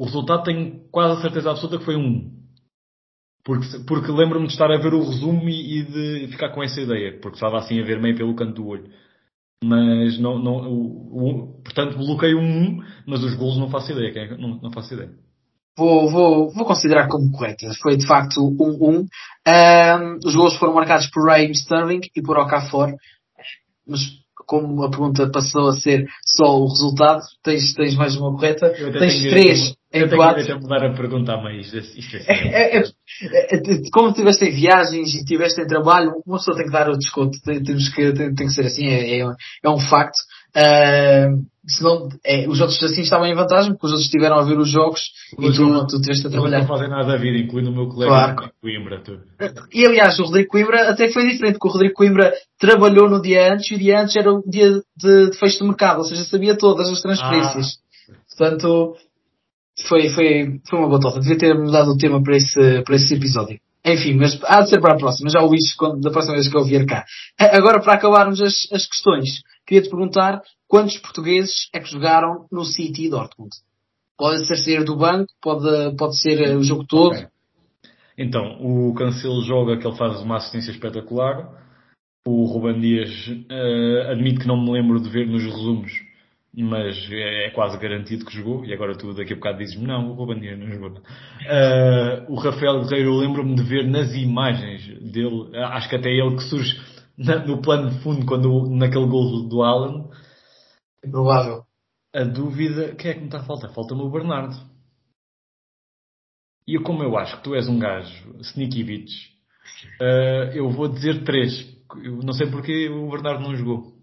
O resultado tenho quase a certeza absoluta que foi um. Porque, porque lembro-me de estar a ver o resumo e, e, de ficar com essa ideia. Porque estava assim a ver meio pelo canto do olho. Mas não, não, o, o, portanto bloqueio um, mas os golos não faço ideia. É não, não faço ideia vou, vou, vou considerar como correta. Foi de facto 1-1. Um, um. um, os gols foram marcados por Raheem Sterling e por Okafor. Mas como a pergunta passou a ser só o resultado, tens, tens mais uma correta. Tens três em quatro. Eu mudar a pergunta, mas isto é, é, é, é, Como estiveste em viagens e estiveste em trabalho, uma pessoa tem que dar o desconto. Temos que, tem, tem que ser assim, é, é, é um facto. Uh, senão, é, os outros assim estavam em vantagem, porque os outros estiveram a ver os jogos e tu, não, tu tiveste a trabalhar. Não fazem nada da vida, incluindo o meu colega claro. Coimbra. Tu. E aliás, o Rodrigo Coimbra até foi diferente, porque o Rodrigo Coimbra trabalhou no dia antes e o dia antes era o dia de, de fecho do mercado, ou seja, sabia todas as transferências. Ah. Portanto, foi, foi, foi uma boa torta. Devia ter mudado o tema para esse, para esse episódio. Enfim, mas há de ser para a próxima. Já ouvi isso quando, da próxima vez que eu vier cá. Agora, para acabarmos as, as questões, queria-te perguntar quantos portugueses é que jogaram no City Dortmund? Pode ser sair do banco, pode, pode ser eh, o jogo todo. Okay. Então, o Cancelo joga que ele faz uma assistência espetacular. O Ruben Dias, uh, admito que não me lembro de ver nos resumos, mas é, é, quase garantido que jogou. E agora tu daqui a bocado dizes-me, não, o Ruben Dias não jogou. Uh, o Rafael Guerreiro, eu lembro-me de ver nas imagens dele, acho que até ele que surge na, no plano de fundo, quando, naquele gol do Alan. É provável. A dúvida, quem é que me está a faltar? Falta-me o Bernardo. E eu, como eu acho que tu és um gajo sneaky bitch, uh, eu vou dizer três. Eu não sei porque o Bernardo não jogou.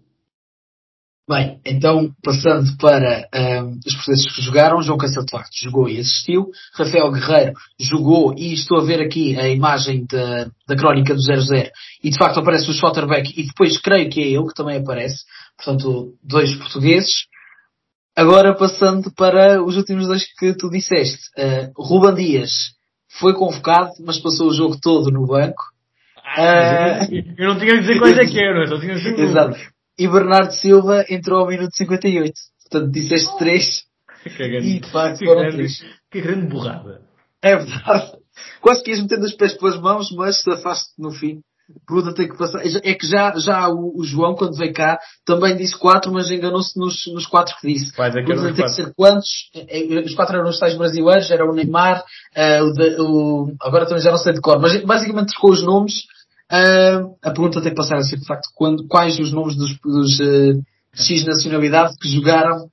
Bem, então, passando para um, os portugueses que jogaram, João Cancelo de facto jogou e assistiu, Rafael Guerreiro jogou e estou a ver aqui a imagem da, da crónica do 00 e de facto aparece o Schotterbeck e depois creio que é ele que também aparece, portanto, dois portugueses. Agora passando para os últimos dois que tu disseste. Uh, Ruban Dias foi convocado, mas passou o jogo todo no banco. Ah, uh, eu não tinha a dizer quais é que eram, só tinha a dizer Exato e Bernardo Silva entrou ao minuto 58. Portanto, disseste 3 e de facto foram 3. Que grande borrada. É verdade. Quase que ias metendo os pés pelas mãos, mas safaste no fim. Bruda tem que passar. É que já, já o, o, João, quando veio cá, também disse 4, mas enganou-se nos, nos 4 que disse. Vai Bruda tem que ser quantos? É, é, os 4 eram os tais brasileiros, era o Neymar, uh, o, de, o, agora também já não sei de cor, mas basicamente trocou os nomes Uh, a pergunta tem que passar a ser, de facto, quando, quais os nomes dos, dos uh, X nacionalidade que jogaram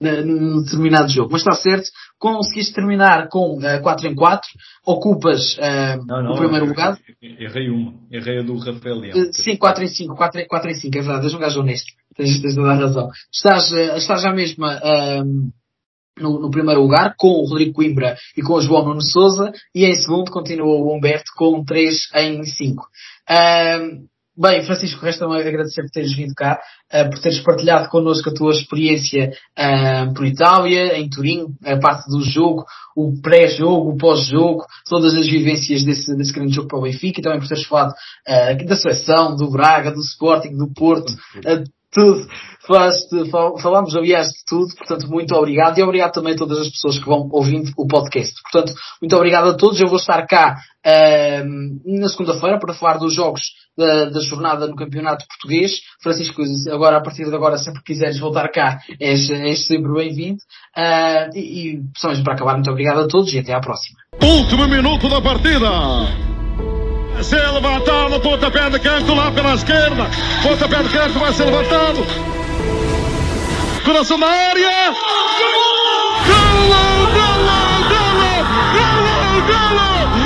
num determinado jogo. Mas está certo, conseguiste terminar com uh, 4 em 4, ocupas uh, não, não, o primeiro lugar. Errei uma, errei a do Rafael Leão. Uh, sim, 4 em 5, 4, 4 em 5, é verdade, és um gajo honesto, tens, tens toda a razão. Estás, uh, estás já mesmo no, no, primeiro lugar, com o Rodrigo Coimbra e com o João Nuno Souza, e em segundo continua o Humberto com 3 em 5. Uh, bem, Francisco, resta-me agradecer por teres vindo cá, uh, por teres partilhado connosco a tua experiência uh, por Itália, em Turim, a parte do jogo, o pré-jogo, o pós-jogo, todas as vivências desse, desse grande jogo para o Benfica, e também por teres falado ah, da seleção, do Braga, do Sporting, do Porto, tudo. Falaste, falámos, aliás, de tudo. Portanto, muito obrigado. E obrigado também a todas as pessoas que vão ouvindo o podcast. Portanto, muito obrigado a todos. Eu vou estar cá uh, na segunda-feira para falar dos jogos da, da, jornada no Campeonato Português. Francisco, agora, a partir de agora, sempre quiseres voltar cá, és, és sempre bem-vindo. Uh, e, e, mesmo para acabar, muito obrigado a todos e até à próxima. Último minuto da partida. Ser levantado, pontapé de canto lá pela esquerda. Pontapé de canto vai ser levantado. Coração na área. Golo! Golo! Golo! Golo! Golo!